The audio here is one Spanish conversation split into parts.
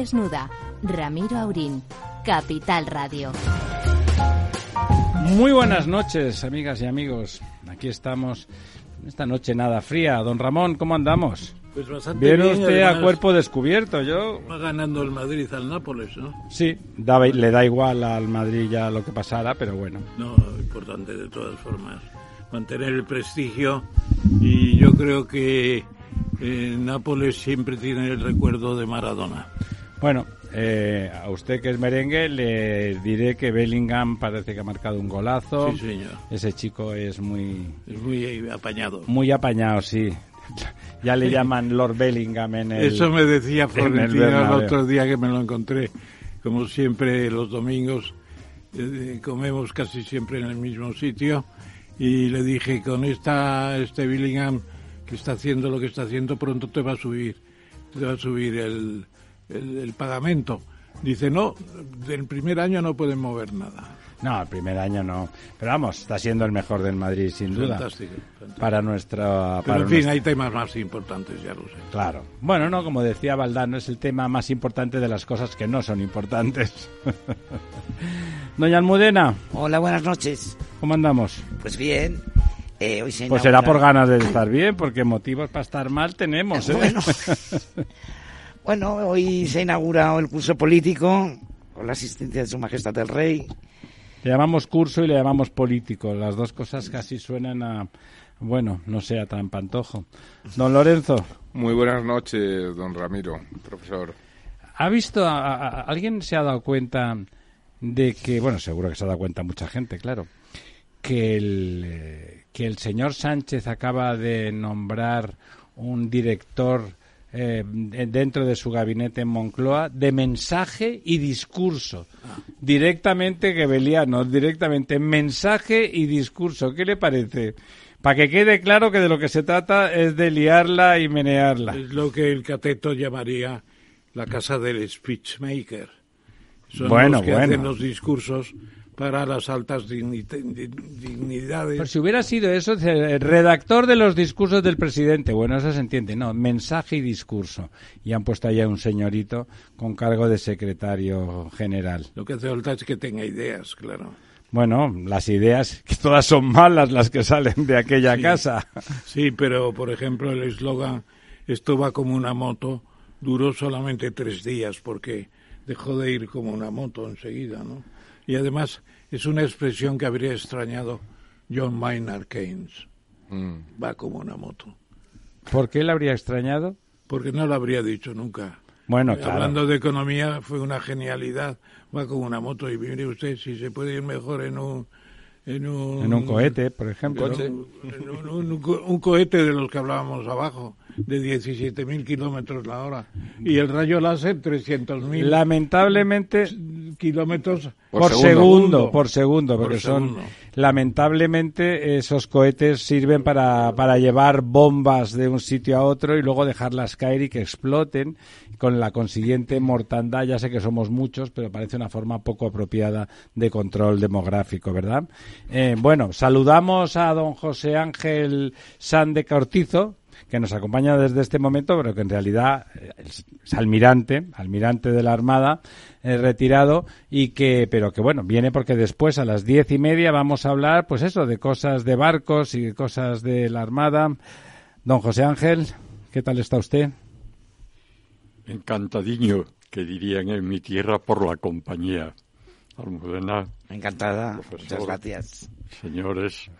desnuda. Ramiro Aurín, Capital Radio. Muy buenas noches, amigas y amigos. Aquí estamos. Esta noche nada fría. Don Ramón, ¿cómo andamos? Pues bastante Viene bien, usted a además, cuerpo descubierto. Yo Va ganando el Madrid al Nápoles, ¿no? sí, daba- le da igual al Madrid ya lo que pasara, pero bueno. No, importante de todas formas. Mantener el prestigio y yo creo que eh, Nápoles siempre tiene el recuerdo de Maradona. Bueno, eh, a usted que es merengue le diré que Bellingham parece que ha marcado un golazo. Sí, señor. Ese chico es muy Es muy apañado. muy apañado, sí. Ya le llaman Lord Bellingham en el Eso me decía en el Florentino el Bernabéu. otro día que me lo encontré. Como siempre, los domingos eh, comemos casi siempre en el mismo sitio. Y le dije, con esta, este Billingham que está haciendo lo que está haciendo, pronto te va a subir, te va a subir el, el, el pagamento. Dice, no, del primer año no pueden mover nada. No, el primer año no. Pero vamos, está siendo el mejor del Madrid, sin duda. Fantástico. fantástico. Para nuestra. Pero para en fin, nuestra- hay temas más importantes, ya lo sé. Claro. Bueno, no, como decía Valdano, es el tema más importante de las cosas que no son importantes. Doña Almudena, Hola, buenas noches. ¿cómo andamos? Pues bien, eh, hoy se Pues será por ganas de estar bien, porque motivos para estar mal tenemos, ¿eh? Bueno, bueno, hoy se ha inaugurado el curso político con la asistencia de Su Majestad el Rey. Le llamamos curso y le llamamos político. Las dos cosas casi suenan a, bueno, no sé, a trampantojo. Don Lorenzo, Muy buenas noches, don Ramiro, profesor. ¿ha visto, a, a- a- alguien se ha dado cuenta de que, bueno, seguro que se ha dado cuenta mucha gente, claro, que el, eh, que el señor Sánchez acaba de nombrar un director eh, de- dentro de su gabinete en Moncloa de mensaje y discurso. Directamente gebeliano, directamente mensaje y discurso. ¿Qué le parece? Para que quede claro que de lo que se trata es de liarla y menearla. Es lo que el cateto llamaría la casa del speechmaker. Son Bueno, los que bueno. hacen los discursos para las altas digni- di- dignidades. Pero si hubiera sido eso, el redactor de los discursos del presidente, bueno, eso se entiende, no, mensaje y discurso. Y han puesto allá un señorito con cargo de secretario general. Lo que hace falta es que tenga ideas, claro. Bueno, las ideas, que todas son malas las que salen de aquella Sí. casa. Sí, pero por ejemplo el eslogan esto va como una moto duró solamente tres días porque dejó de ir como una moto enseguida, ¿no? Y además es una expresión que habría extrañado John Maynard Keynes. Mm. Va como una moto. ¿Por qué le habría extrañado? Porque no lo habría dicho nunca. Bueno, claro. Hablando de economía, fue una genialidad. Va como una moto y mire usted si se puede ir mejor en un... En un, En un cohete, por ejemplo. en un, en un- un co- un cohete de los que hablábamos abajo, de 17.000 kilómetros la hora. Y el rayo láser, 300.000 Lamentablemente, kilómetros por, Por segundo, segundo. por segundo, Por porque son. Lamentablemente esos cohetes sirven para, para llevar bombas de un sitio a otro y luego dejarlas caer y que exploten con la consiguiente mortandad. Ya sé que somos muchos, pero parece una forma poco apropiada de control demográfico, ¿verdad? Eh, bueno, saludamos a don José Ángel Sande Cortizo, que nos acompaña desde este momento, pero que en realidad eh, es almirante, almirante de la Armada, eh, retirado, y que, pero que bueno, viene porque después a las diez y media vamos a hablar, pues eso, de cosas de barcos y de cosas de la Armada. Don José Ángel, ¿qué tal está usted? Encantadiño, que dirían en mi tierra por la compañía. Almudena, Encantada, Profesor. muchas gracias. señores,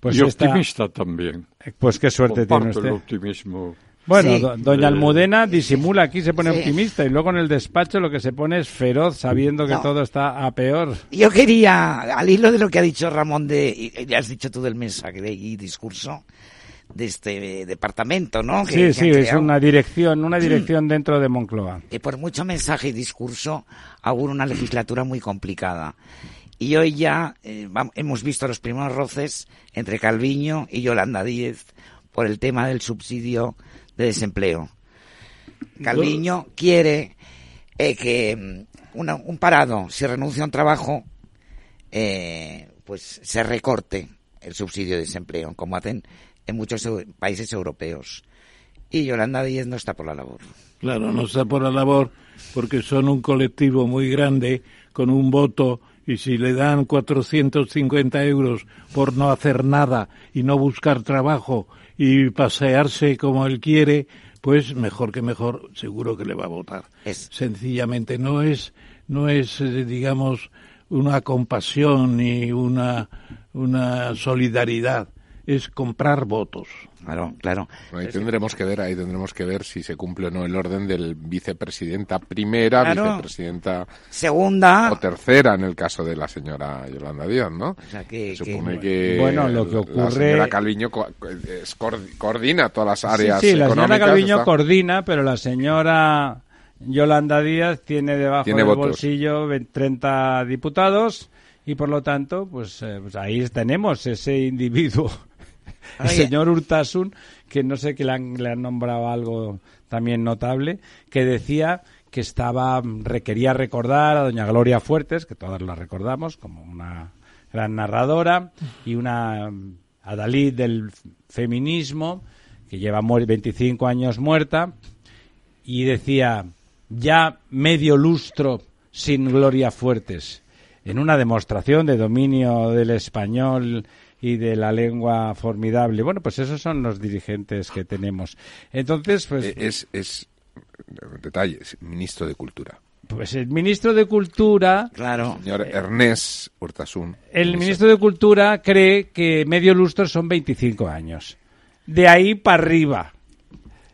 Pues y está- optimista también. Pues qué suerte tiene Comparto el usted. optimismo. Bueno, Sí. do- doña Eh, Almudena disimula aquí, se pone Sí. optimista y luego en el despacho lo que se pone es feroz, sabiendo que No. todo está a peor. Yo quería, al hilo de lo que ha dicho Ramón de, y ya has dicho tú del mensaje y discurso de este departamento, ¿no? Que- Sí, que sí, es creado. una dirección, una dirección dentro de Moncloa. que por mucho mensaje y discurso augura una legislatura muy complicada. Y hoy ya eh, hemos visto los primeros roces entre Calviño y Yolanda Díez por el tema del subsidio de desempleo. Calviño quiere eh, que mm, una- un parado, si renuncia a un trabajo, eh, pues se recorte el subsidio de desempleo, como hacen en muchos países europeos. Y Yolanda Díez no está por la labor. Claro, no está por la labor porque son un colectivo muy grande con un voto y si le dan 450 euros por no hacer nada y no buscar trabajo y pasearse como él quiere, pues mejor que mejor, seguro que le va a votar. Es- Sencillamente no es, no es, eh, digamos, una compasión ni una, una solidaridad, es comprar votos. Claro, claro. Bueno, ahí tendremos que ver, ahí tendremos que ver si se cumple o no el orden del vicepresidenta primera, Claro. vicepresidenta Segunda. o tercera en el caso de la señora Yolanda Díaz, ¿no? O sea, que, Se que- supone que Bueno, lo que la ocurre- señora Calviño co- es coordi- coordina todas las áreas Sí, sí, la señora Calviño está- coordina, pero la señora Yolanda Díaz tiene debajo Tiene del votos. bolsillo ve- 30 diputados y por lo tanto, pues, eh, pues ahí tenemos ese individuo, el señor Urtasun, que no sé que le han, le han nombrado algo también notable, que decía que estaba requería recordar a doña Gloria Fuertes, que todas la recordamos como una gran narradora y una adalid del feminismo que lleva muer- 25 años muerta y decía ya medio lustro sin Gloria Fuertes en una demostración de dominio del español y de la lengua formidable. Bueno, pues esos son los dirigentes que tenemos. Entonces, pues, Eh, es, es detalle, es ministro de Cultura. pues el ministro de Cultura Claro. Señor Ernest Urtasun. El ministro de Cultura cree que medio lustro son 25 años. De ahí para arriba.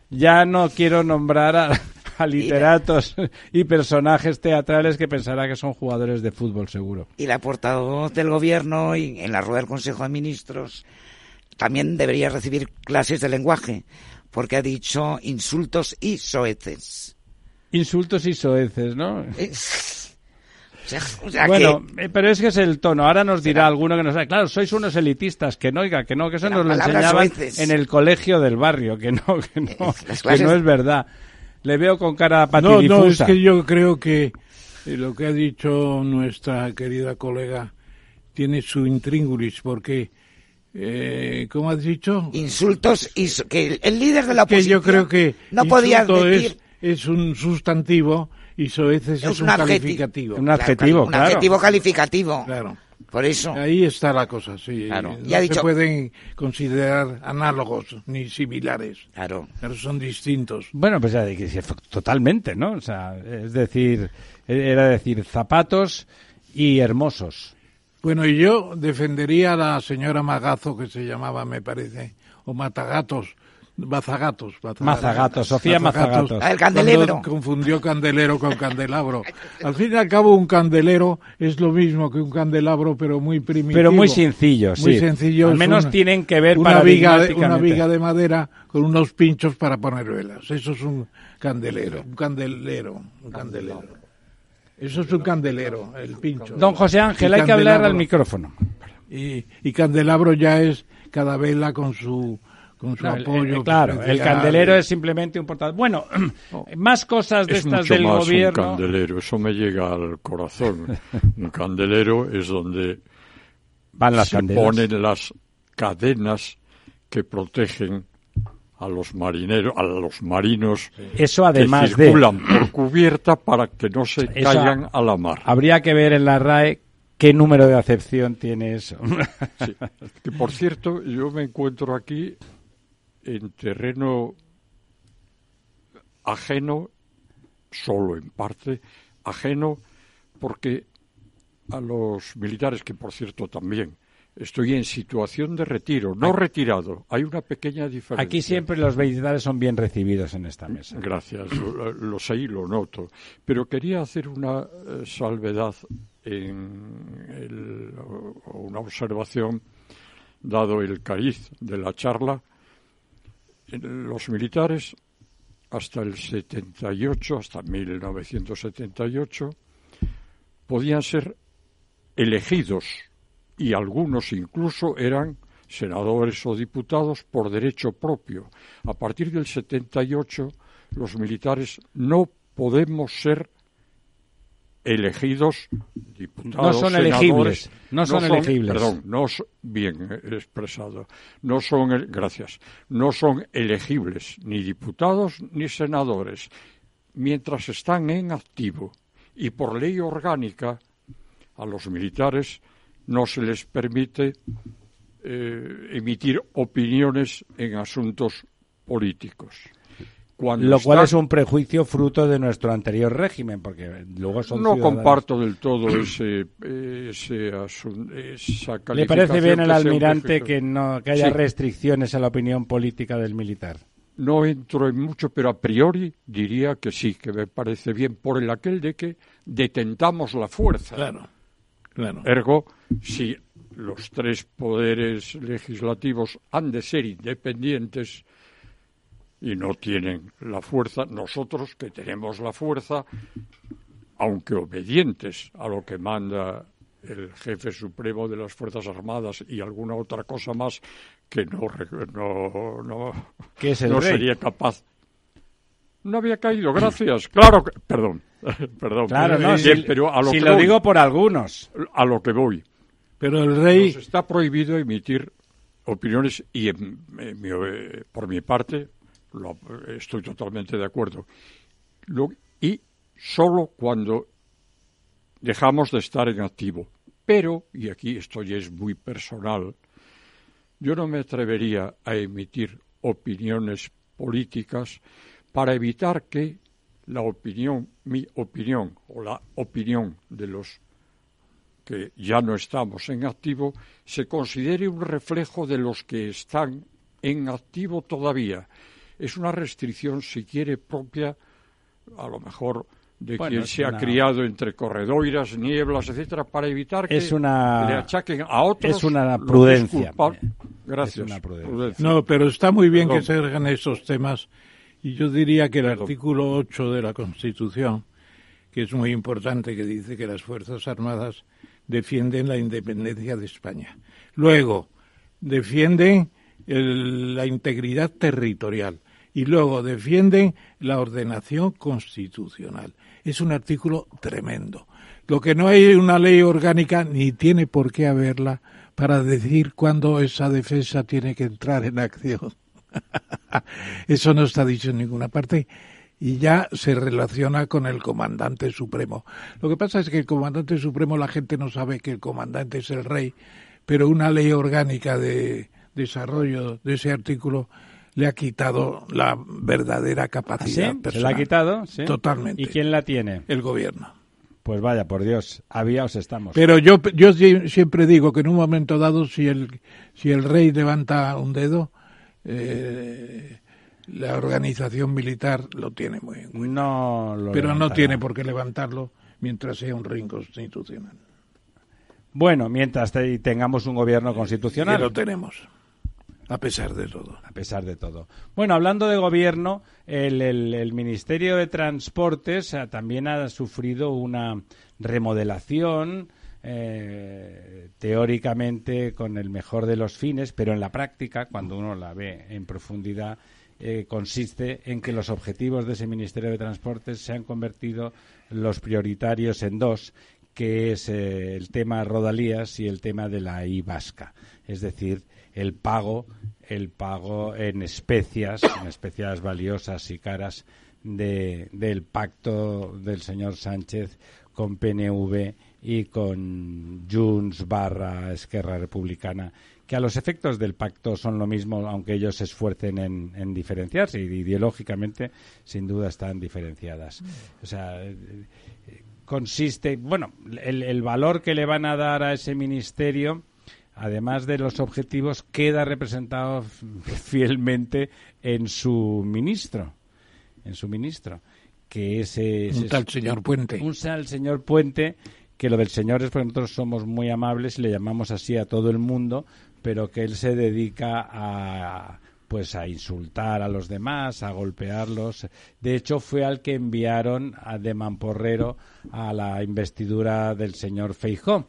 Ya no quiero nombrar a, a literatos y personajes teatrales que pensará que son jugadores de fútbol, seguro. Y la portavoz del gobierno y en la rueda del Consejo de Ministros también debería recibir clases de lenguaje, porque ha dicho insultos y soeces. Insultos y soeces, ¿no? Eh, O sea, o sea Bueno, que eh, pero es que es el tono. Ahora nos dirá alguno que nos claro, sois unos elitistas, que no, oiga, que no, que eso Las nos lo enseñaban soeces. en el colegio del barrio, que no, que no, las que no es verdad. Le veo con cara No, no, es patidifusa. que yo creo que eh, lo que ha dicho nuestra querida colega tiene su intríngulis, porque, eh, ¿cómo has dicho? insultos y que el- líder de la que oposición yo creo que no podía decir es, es un sustantivo y soeces es, Es un, un adjetivo. calificativo. Un adjetivo, un claro. adjetivo calificativo. Claro. Por eso. Ahí está la cosa, sí. Claro. No se dicho- pueden considerar análogos ni similares. Claro. Pero son distintos. Bueno, pues ya totalmente, ¿no? O sea, es decir, era decir zapatos y hermosos. Bueno, y yo defendería a la señora Magazo, que se llamaba, me parece, o Matagatos, Bazagatos. Mazagatos, Sofía Mazagatos. Ah, el candelero. Confundió candelero con candelabro. Al fin y al cabo, un candelero es lo mismo que un candelabro, pero muy primitivo. Pero muy sencillo, Muy sí. sencillo. Al menos una- tienen que ver una viga, de, una viga de madera con unos pinchos para poner velas. Eso es un candelero. Un candelero. Un candelero. Eso es un candelero, el pincho. Don José Ángel, Y hay que hablar al micrófono. Y, y candelabro ya es cada vela con su con su No, apoyo. el- claro, el candelero es simplemente un portal. Bueno, más cosas de Es estas mucho del más gobierno. un candelero, eso me llega al corazón. un candelero es donde Van las se candelas. ponen las cadenas que protegen a los marineros, a los marinos Eso que además de circulan por cubierta para que no se Eso- caigan a la mar. habría que ver en la RAE qué número de acepción tiene eso. Sí. Que por cierto, yo me encuentro aquí en terreno ajeno, solo en parte, ajeno, porque a los militares, que por cierto también estoy en situación de retiro, no retirado, hay una pequeña diferencia. Aquí siempre los militares son bien recibidos en esta mesa. Gracias, lo, sé y lo noto. Pero quería hacer una eh, salvedad, en el- una observación, dado el cariz de la charla. Los militares, hasta el 78, hasta 1978, podían ser elegidos y algunos incluso eran senadores o diputados por derecho propio. A partir del 78, los militares no podemos ser elegidos diputados, No son senadores, elegibles, no son elegibles. Perdón, no bien expresado. No son, gracias, no son elegibles ni diputados ni senadores mientras están en activo y por ley orgánica a los militares no se les permite eh, emitir opiniones en asuntos políticos. Cuando Lo cual es un prejuicio fruto de nuestro anterior régimen, porque luego son no ciudadanos. comparto del todo ese, ese asun- esa ¿Le parece bien al almirante que no que haya Sí. restricciones a la opinión política del militar? No entro en mucho, pero a priori diría que sí, que me parece bien por el aquel de que detentamos la fuerza. Claro, claro. Ergo, si los tres poderes legislativos han de ser independientes y no tienen la fuerza, nosotros que tenemos la fuerza, aunque obedientes a lo que manda el jefe supremo de las Fuerzas Armadas y alguna otra cosa más que no, no, no, Que es el no rey. sería capaz. No había caído, gracias. Claro que, perdón, perdón. Claro, no, si, pero a lo si que lo voy, digo por algunos. a lo que voy. Pero el rey, Nos está prohibido emitir opiniones y en- en mi- por mi parte lo- estoy totalmente de acuerdo. Y solo cuando dejamos de estar en activo. Pero, y aquí esto ya es muy personal, yo no me atrevería a emitir opiniones políticas para evitar que la opinión, mi opinión o la opinión de los que ya no estamos en activo, se considere un reflejo de los que están en activo todavía. Es una restricción, si quiere, propia, a lo mejor, de Bueno, quien se ha criado entre corredoiras, nieblas, etcétera, para evitar que Es una- le achaquen a otros. es una prudencia. Gracias. Es una prudencia. prudencia. no, pero está muy bien Perdón. que se hagan esos temas. Y yo diría que el artículo 8 de la Constitución, que es muy importante, que dice que las Fuerzas Armadas defienden la independencia de España. Luego, defienden el- la integridad territorial. Y luego defienden la ordenación constitucional. Es un artículo tremendo. Lo que no hay una ley orgánica, ni tiene por qué haberla, para decir cuándo esa defensa tiene que entrar en acción. Eso no está dicho en ninguna parte y ya se relaciona con el comandante supremo. Lo que pasa es que el comandante supremo la gente no sabe que el comandante es el rey, pero una ley orgánica de desarrollo de ese artículo le ha quitado la verdadera ¿Ah, sí? capacidad ¿Se la ha quitado? Sí. Totalmente. ¿Y quién la tiene? El gobierno. Pues vaya, por Dios, aviaos estamos. Pero yo, yo si- siempre digo que en un momento dado, si el, si el rey levanta un dedo, eh, la organización militar lo tiene muy en cuenta. no lo Pero no tiene por qué levantarlo mientras sea un rey inconstitucional. Bueno, mientras te- tengamos un gobierno constitucional. Lo tenemos, a pesar de todo. a pesar de todo. Bueno, hablando de gobierno, el, Ministerio de Transportes eh, también ha sufrido una remodelación, eh, teóricamente con el mejor de los fines, pero en la práctica, cuando uno la ve en profundidad, eh, consiste en que los objetivos de ese Ministerio de Transportes se han convertido los prioritarios en dos, que es eh, el tema rodalías y el tema de la I vasca, es decir, el pago, el pago en especias, en especias valiosas y caras de, del pacto del señor Sánchez con PNV y con Junts barra Esquerra Republicana, que a los efectos del pacto son lo mismo, aunque ellos se esfuercen en, en diferenciarse y ideológicamente sin duda están diferenciadas. O sea, eh, consiste, bueno, el, el valor que le van a dar a ese ministerio, además de los objetivos, queda representado fielmente en su ministro, en su ministro, que es, es- Un tal señor Puente. un tal señor Puente, que lo del señor es porque nosotros somos muy amables y le llamamos así a todo el mundo, pero que él se dedica a pues a insultar a los demás, a golpearlos. De hecho, fue al que enviaron a de Mamporrero a la investidura del señor Feijó,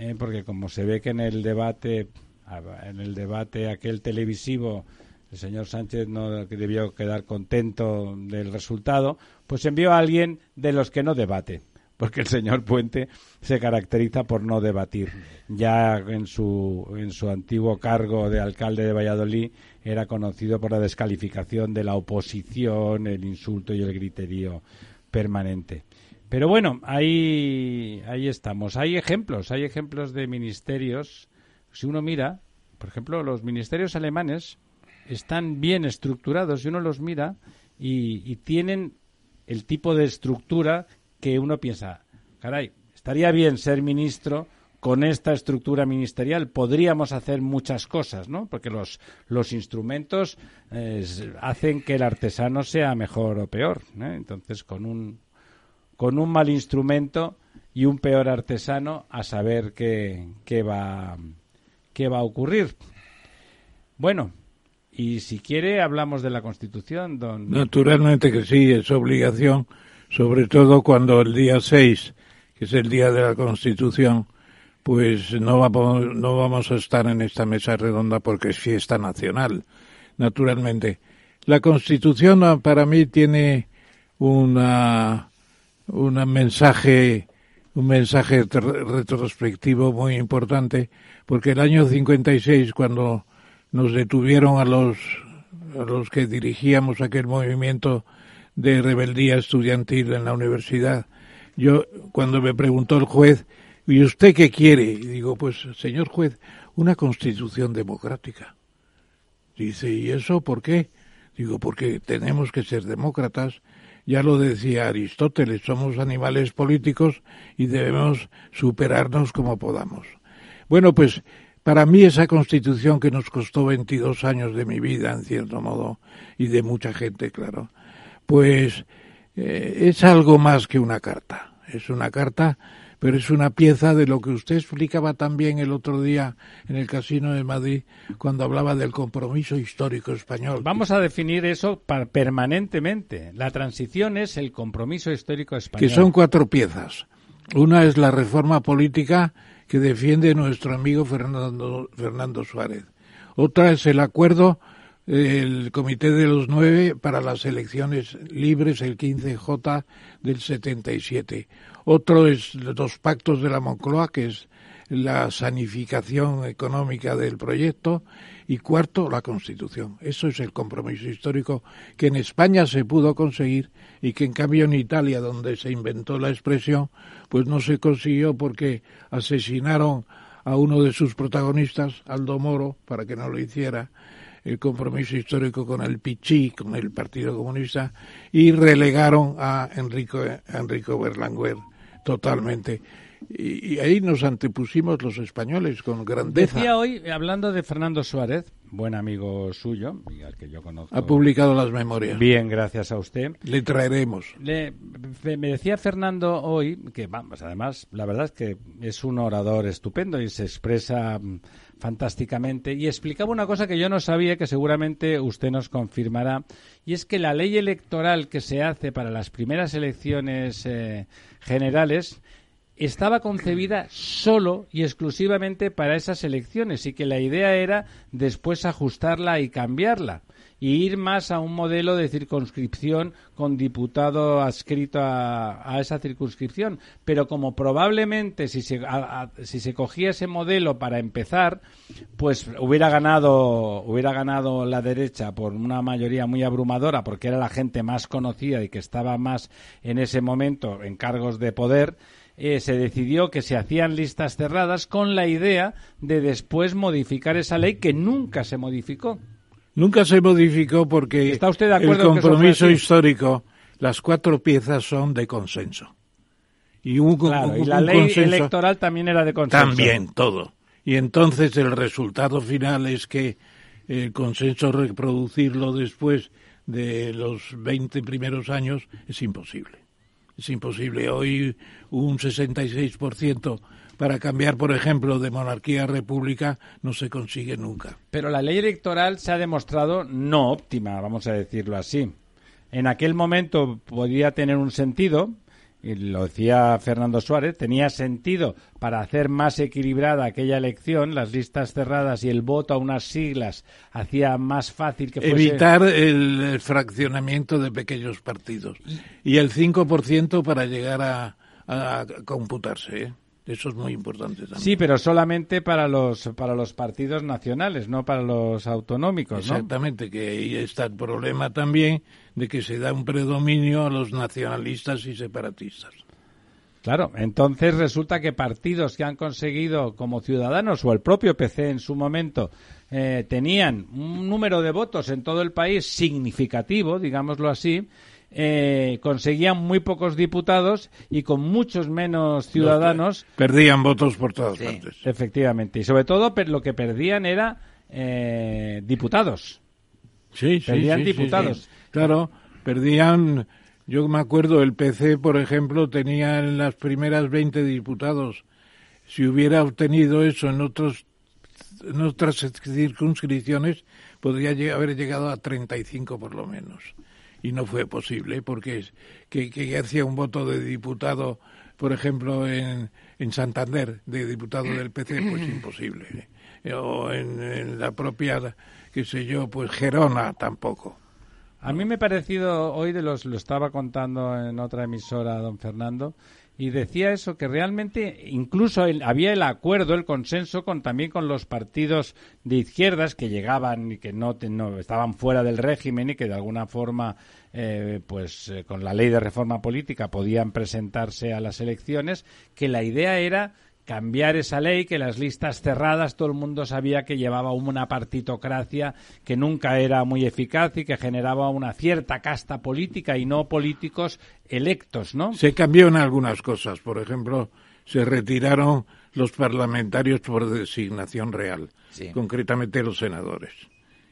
¿eh? porque como se ve que en el debate, en el debate aquel televisivo, el señor Sánchez no debió quedar contento del resultado, pues envió a alguien de los que no debate porque el señor Puente se caracteriza por no debatir. Ya en su, en su antiguo cargo de alcalde de Valladolid era conocido por la descalificación de la oposición, el insulto y el griterío permanente. Pero bueno, ahí, ahí estamos. Hay ejemplos, hay ejemplos de ministerios. Si uno mira, por ejemplo, los ministerios alemanes están bien estructurados y uno los mira y, tienen el tipo de estructura que uno piensa, caray, estaría bien ser ministro con esta estructura ministerial podríamos hacer muchas cosas, ¿no? Porque los, los instrumentos eh, hacen que el artesano sea mejor o peor. Entonces, con un, con un mal instrumento y un peor artesano, a saber qué, qué, va, qué va a ocurrir. Bueno, y si quiere, hablamos de la Constitución, don. Naturalmente que sí, es obligación, sobre todo cuando el día 6, que es el día de la Constitución, pues no vamos, no vamos a estar en esta mesa redonda porque es fiesta nacional, naturalmente. La Constitución para mí tiene una, un mensaje, un mensaje retrospectivo muy importante, porque el año 56, cuando nos detuvieron a los, a los que dirigíamos aquel movimiento de rebeldía estudiantil en la universidad. Yo, cuando me preguntó el juez, ¿y usted qué quiere? Y digo, pues, señor juez, una constitución democrática. Dice, ¿y eso por qué? Digo, porque tenemos que ser demócratas. Ya lo decía Aristóteles, somos animales políticos y debemos superarnos como podamos. Bueno, pues para mí esa constitución que nos costó 22 años de mi vida, en cierto modo, y de mucha gente, claro, pues eh, es algo más que una carta. Es una carta, pero es una pieza de lo que usted explicaba también el otro día en el Casino de Madrid cuando hablaba del compromiso histórico español. Vamos a definir eso permanentemente. La transición es el compromiso histórico español. Que son cuatro piezas. Una es la reforma política que defiende nuestro amigo Fernando, Fernando Suárez. Otra es el acuerdo del Comité de los Nueve para las elecciones libres, el 15J del 77. Otro es los pactos de la Moncloa, que es la sanificación económica del proyecto y cuarto, la Constitución. Eso es el compromiso histórico que en España se pudo conseguir y que en cambio en Italia, donde se inventó la expresión, pues no se consiguió porque asesinaron a uno de sus protagonistas, Aldo Moro, para que no lo hiciera, el compromiso histórico con el Pichí, con el Partido Comunista, y relegaron a Enrico, Enrico Berlanguer totalmente. Y, ahí nos antepusimos los españoles con grandeza. Decía hoy, hablando de Fernando Suárez, buen amigo suyo, al que yo conozco. Ha publicado las memorias. Bien, gracias a usted. Le traeremos. Le, me decía Fernando hoy que, vamos, además, la verdad es que es un orador estupendo y se expresa fantásticamente. Y explicaba una cosa que yo no sabía que seguramente usted nos confirmará y es que la ley electoral que se hace para las primeras elecciones eh, generales estaba concebida solo y exclusivamente para esas elecciones y que la idea era después ajustarla y cambiarla y ir más a un modelo de circunscripción con diputado adscrito a, esa circunscripción. Pero como probablemente si se, si se cogía ese modelo para empezar, pues hubiera ganado, hubiera ganado la derecha por una mayoría muy abrumadora porque era la gente más conocida y que estaba más en ese momento en cargos de poder eh, se decidió que se hacían listas cerradas con la idea de después modificar esa ley que nunca se modificó. Nunca se modificó porque ¿Está usted de acuerdo el compromiso histórico, las cuatro piezas son de consenso. Y, un, y la ley electoral también era de consenso. También, todo. Y entonces el resultado final es que el consenso reproducirlo después de los 20 primeros años es imposible es imposible. Hoy un 66% para cambiar, por ejemplo, de monarquía a república no se consigue nunca. Pero la ley electoral se ha demostrado no óptima, vamos a decirlo así. En aquel momento podía tener un sentido, y lo decía Fernando Suárez, tenía sentido para hacer más equilibrada aquella elección, las listas cerradas y el voto a unas siglas hacía más fácil que fuese... Evitar el fraccionamiento de pequeños partidos y el 5% para llegar a, a computarse. ¿eh? Eso es muy importante también. Sí, pero solamente para los para los partidos nacionales, no para los autonómicos, ¿no? Exactamente, que ahí está el problema también de que se da un predominio a los nacionalistas y separatistas. Claro, entonces resulta que partidos que han conseguido como ciudadanos o el propio PC en su momento eh, tenían un número de votos en todo el país significativo, digámoslo así, eh, conseguían muy pocos diputados y con muchos menos ciudadanos. Perdían votos por todas partes. Efectivamente. Y sobre todo lo que perdían era eh, diputados. Sí, sí, Perdían diputados. claro, perdían. Yo me acuerdo, el PC, por ejemplo, tenía en las primeras 20 diputados. Si hubiera obtenido eso en otros en otras circunscripciones, podría haber llegado a 35 por lo menos y no fue posible porque que, que hacía un voto de diputado, por ejemplo, en, en Santander, de diputado del PC, pues imposible. ¿eh? O en, la propia, qué sé yo, pues Gerona tampoco. A mí me ha parecido, hoy de los, lo estaba contando en otra emisora, don Fernando, y decía eso que realmente incluso había el acuerdo, el consenso con también con los partidos de izquierdas que llegaban y que no, estaban fuera del régimen y que de alguna forma eh, pues eh, con la ley de reforma política podían presentarse a las elecciones, que la idea era cambiar esa ley, que las listas cerradas todo el mundo sabía que llevaba una partitocracia que nunca era muy eficaz y que generaba una cierta casta política y no políticos electos, ¿no? Se cambió en algunas cosas, por ejemplo, se retiraron los parlamentarios por designación real, concretamente los senadores,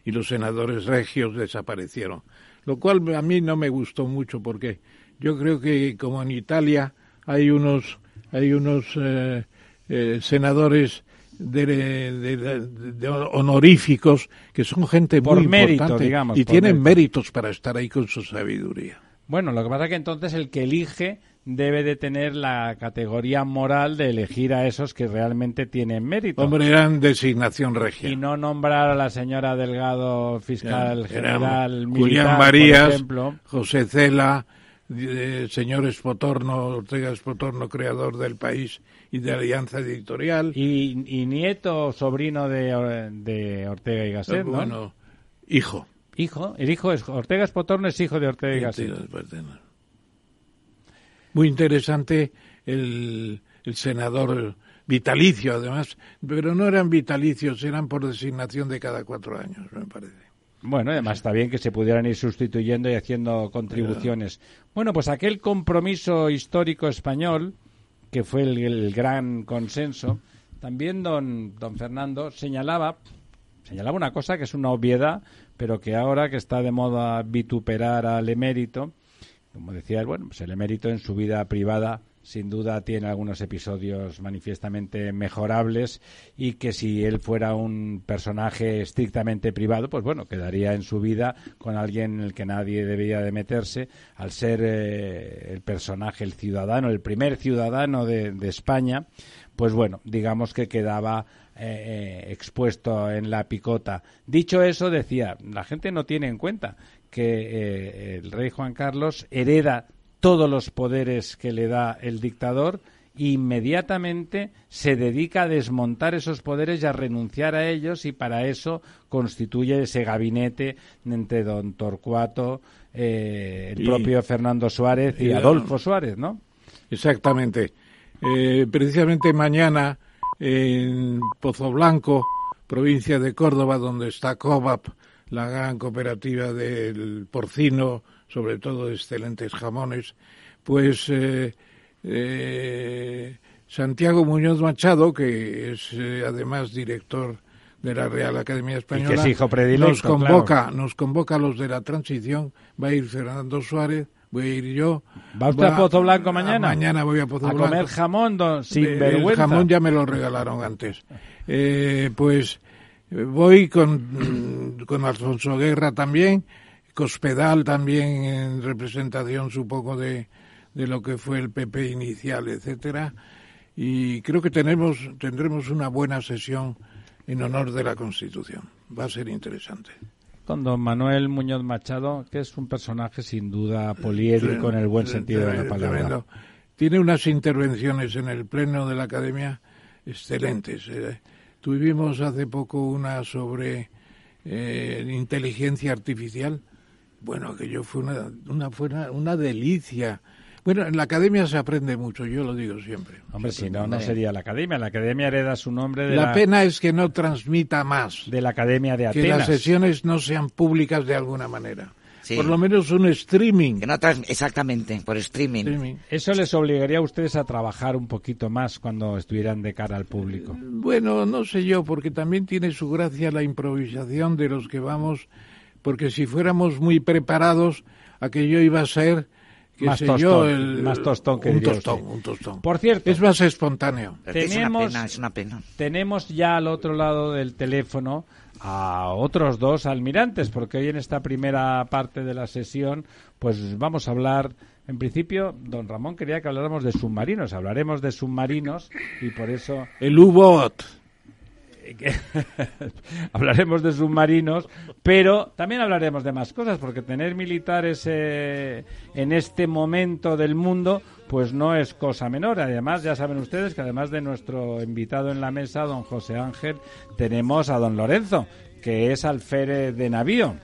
y los senadores regios desaparecieron, lo cual a mí no me gustó mucho porque yo creo que como en Italia hay unos hay unos eh, eh, senadores de, honoríficos que son gente muy importante y tienen méritos para estar ahí con su sabiduría. Bueno, lo que pasa es que entonces el que elige debe de tener la categoría moral de elegir a esos que realmente tienen mérito. Hombre, eran designación regia. Y no nombrar a la señora Delgado, fiscal general, militar, Julián Marías, José Cela, señor Espotorno, Ortega Espotorno, creador del país y de Alianza Editorial. Y, nieto o sobrino de, de, Ortega y Gasset, ¿no? Bueno, hijo. Hijo, el hijo es Ortega Espotorno es hijo de Ortega y Gasset. Muy interesante el, el senador vitalicio, además, pero no eran vitalicios, eran por designación de cada cuatro años, me parece. Bueno, además está bien que se pudieran ir sustituyendo y haciendo contribuciones. Bueno, pues aquel compromiso histórico español, que fue el, gran consenso, también don, don Fernando señalaba, señalaba una cosa que es una obviedad, pero que ahora que está de moda vituperar al emérito, como decía bueno, pues el emérito en su vida privada sin duda tiene algunos episodios manifiestamente mejorables y que si él fuera un personaje estrictamente privado, pues bueno, quedaría en su vida con alguien en el que nadie debería de meterse, al ser eh, el personaje, el ciudadano, el primer ciudadano de, España, pues bueno, digamos que quedaba eh, eh, expuesto en la picota. Dicho eso, decía, la gente no tiene en cuenta que el rey Juan Carlos hereda todos los poderes que le da el dictador inmediatamente se dedica a desmontar esos poderes y a renunciar a ellos y para eso constituye ese gabinete entre don Torcuato, eh, el propio Fernando Suárez y, Adolfo Suárez, ¿no? Exactamente. Eh, precisamente mañana en Pozo Blanco, provincia de Córdoba, donde está COVAP, la gran cooperativa del porcino, sobre todo excelentes jamones, pues eh, eh, Santiago Muñoz Machado, que es eh, además director de la Real Academia Española, nos convoca, nos convoca a los de la transición, va a ir Fernando Suárez, voy a ir yo. ¿Va usted a Pozo Blanco mañana? mañana voy a Pozo Blanco. A comer jamón sin vergüenza. El jamón ya me lo regalaron antes. pues voy con, con Alfonso Guerra también, Cospedal también en representación, supongo, de, de lo que fue el PP inicial, etcétera. Y creo que tenemos, tendremos una buena sesión en honor de la Constitución. Va a ser interesante. Con don Manuel Muñoz Machado, que es un personaje sin duda poliédrico en el buen sentido de la palabra. tiene unas intervenciones en el pleno de la academia excelentes. Eh, tuvimos hace poco una sobre eh, inteligencia artificial. Bueno, aquello fue una, una, fue una, una delicia. Bueno, en la academia se aprende mucho, yo lo digo siempre. Hombre, si no, no sería la academia. La academia hereda su nombre de la, la, pena es que no transmita más, de la academia de que las Atenas. sesiones no sean públicas de alguna manera. Sí. Por lo menos un streaming. Que no trans- Exactamente, por streaming. Streaming. Eso les obligaría a ustedes a trabajar un poquito más cuando estuvieran de cara al público. Bueno, no sé yo, porque también tiene su gracia la improvisación de los que vamos, porque si fuéramos muy preparados, aquello iba a ser, Más sé tostón, yo, el, más tostón que un tostón, un tostón. Por cierto, Es más espontáneo. Es que Es una Tenemos- pena, es una pena. tenemos ya al otro lado del teléfono a otros dos almirantes, porque hoy en esta primera parte de la sesión, pues vamos a hablar, en principio, don Ramón quería que habláramos de submarinos, hablaremos de submarinos y por eso El U-Boat. Que- hablaremos de submarinos, pero también hablaremos de más cosas, porque tener militares eh, en este momento del mundo, pues no es cosa menor. Además, ya saben ustedes que además de nuestro invitado en la mesa, don José Ángel, tenemos a don Lorenzo, que es alférez de navío.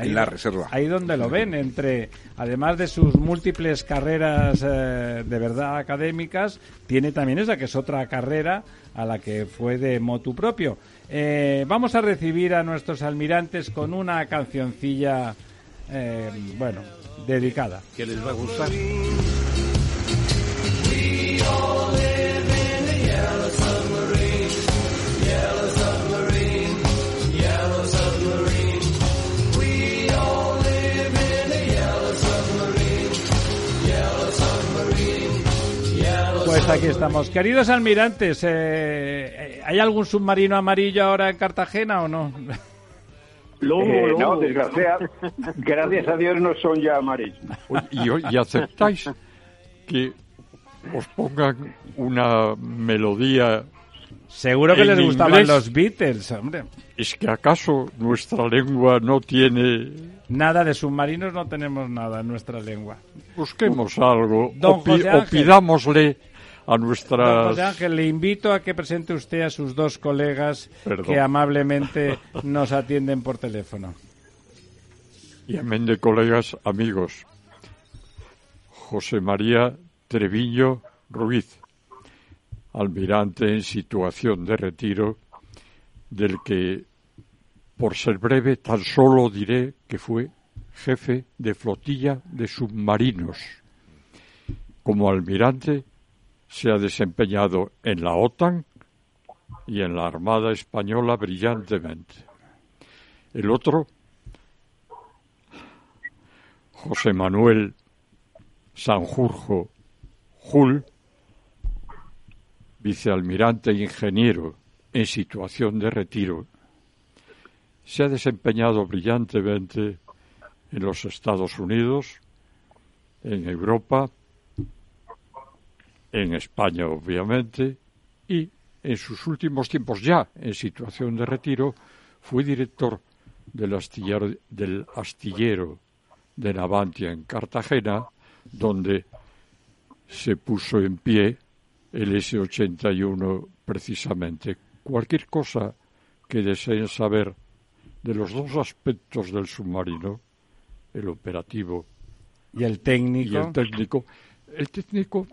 En la reserva. Ahí donde lo ven, entre, además de sus múltiples carreras eh, de verdad académicas, tiene también esa, que es otra carrera a la que fue de motu propio. Eh, vamos a recibir a nuestros almirantes con una cancioncilla, eh, bueno, dedicada. que les va a gustar. Pues aquí estamos. Queridos almirantes, eh, eh, ¿hay algún submarino amarillo ahora en Cartagena o no? Eh, no, desgracia- gracias a Dios no son ya amarillos. Y, y aceptáis que os pongan una melodía. Seguro que En les gustaban inglés. los Beatles, hombre. ¿Es que acaso nuestra lengua no tiene... Nada de submarinos, no tenemos nada en nuestra lengua. Busquemos algo Don o, pi- o Ángel. pidámosle a nuestras... José Ángel, le invito a que presente usted a sus dos colegas Perdón. que amablemente nos atienden por teléfono. Y amén de colegas, amigos. José María Treviño Ruiz, almirante en situación de retiro, del que, por ser breve, tan solo diré que fue jefe de flotilla de submarinos. Como almirante, se ha desempeñado en la OTAN y en la Armada Española brillantemente. El otro, José Manuel Sanjurjo Jul, vicealmirante e ingeniero en situación de retiro, se ha desempeñado brillantemente en los Estados Unidos, en Europa, en España obviamente, y en sus últimos tiempos ya en situación de retiro fue director del astillero, del astillero de Navantia en Cartagena, donde se puso en pie el S-81 precisamente. Cualquier cosa que deseen saber de los dos aspectos del submarino, el operativo Y el y técnico. el técnico, el técnico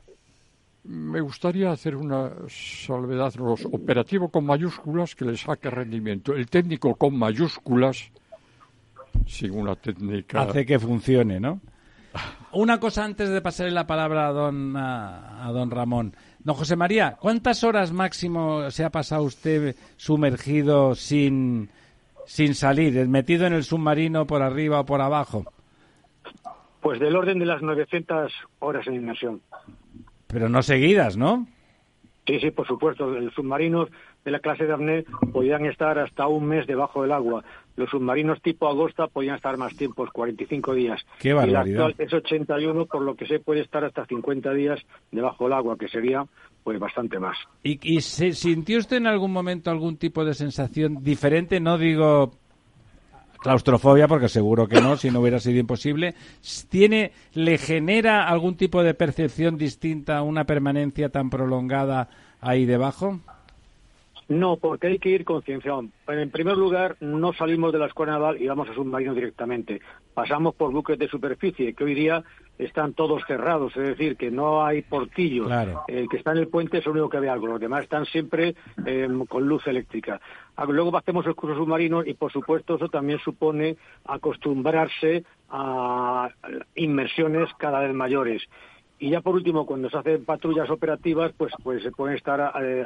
me gustaría hacer una salvedad, los operativo con mayúsculas que le saque rendimiento, el técnico con mayúsculas sin una técnica hace que funcione, ¿no? Una cosa antes de pasarle la palabra a don, a, a don Ramón. Don José María, ¿cuántas horas máximo se ha pasado usted sumergido sin, sin salir, metido en el submarino por arriba o por abajo? Pues del orden de las 900 horas en inmersión. Pero no seguidas, ¿no? Sí, sí, por supuesto. Los submarinos de la clase de Arnett podían estar hasta un mes debajo del agua. Los submarinos tipo Agosta podían estar más tiempos, 45 días. ¡Qué y el barbaridad! actual es 81, por lo que se puede estar hasta 50 días debajo del agua, que sería pues bastante más. ¿Y, y se sintió usted en algún momento algún tipo de sensación diferente? No digo claustrofobia, porque seguro que no, si no hubiera sido imposible. ¿Tiene, ¿Le genera algún tipo de percepción distinta una permanencia tan prolongada ahí debajo? No, porque hay que ir concienciado. En primer lugar, no salimos de la escuela naval y vamos a submarino directamente. Pasamos por buques de superficie, que hoy día están todos cerrados, es decir, que no hay portillos. El que está en el puente es el único que ve algo, los demás están siempre em, con luz eléctrica. Ah, luego hacemos el curso submarino y, por supuesto, eso también supone acostumbrarse a inmersiones cada vez mayores. Y ya por último, cuando se hacen patrullas operativas, pues, pues se pueden estar eh,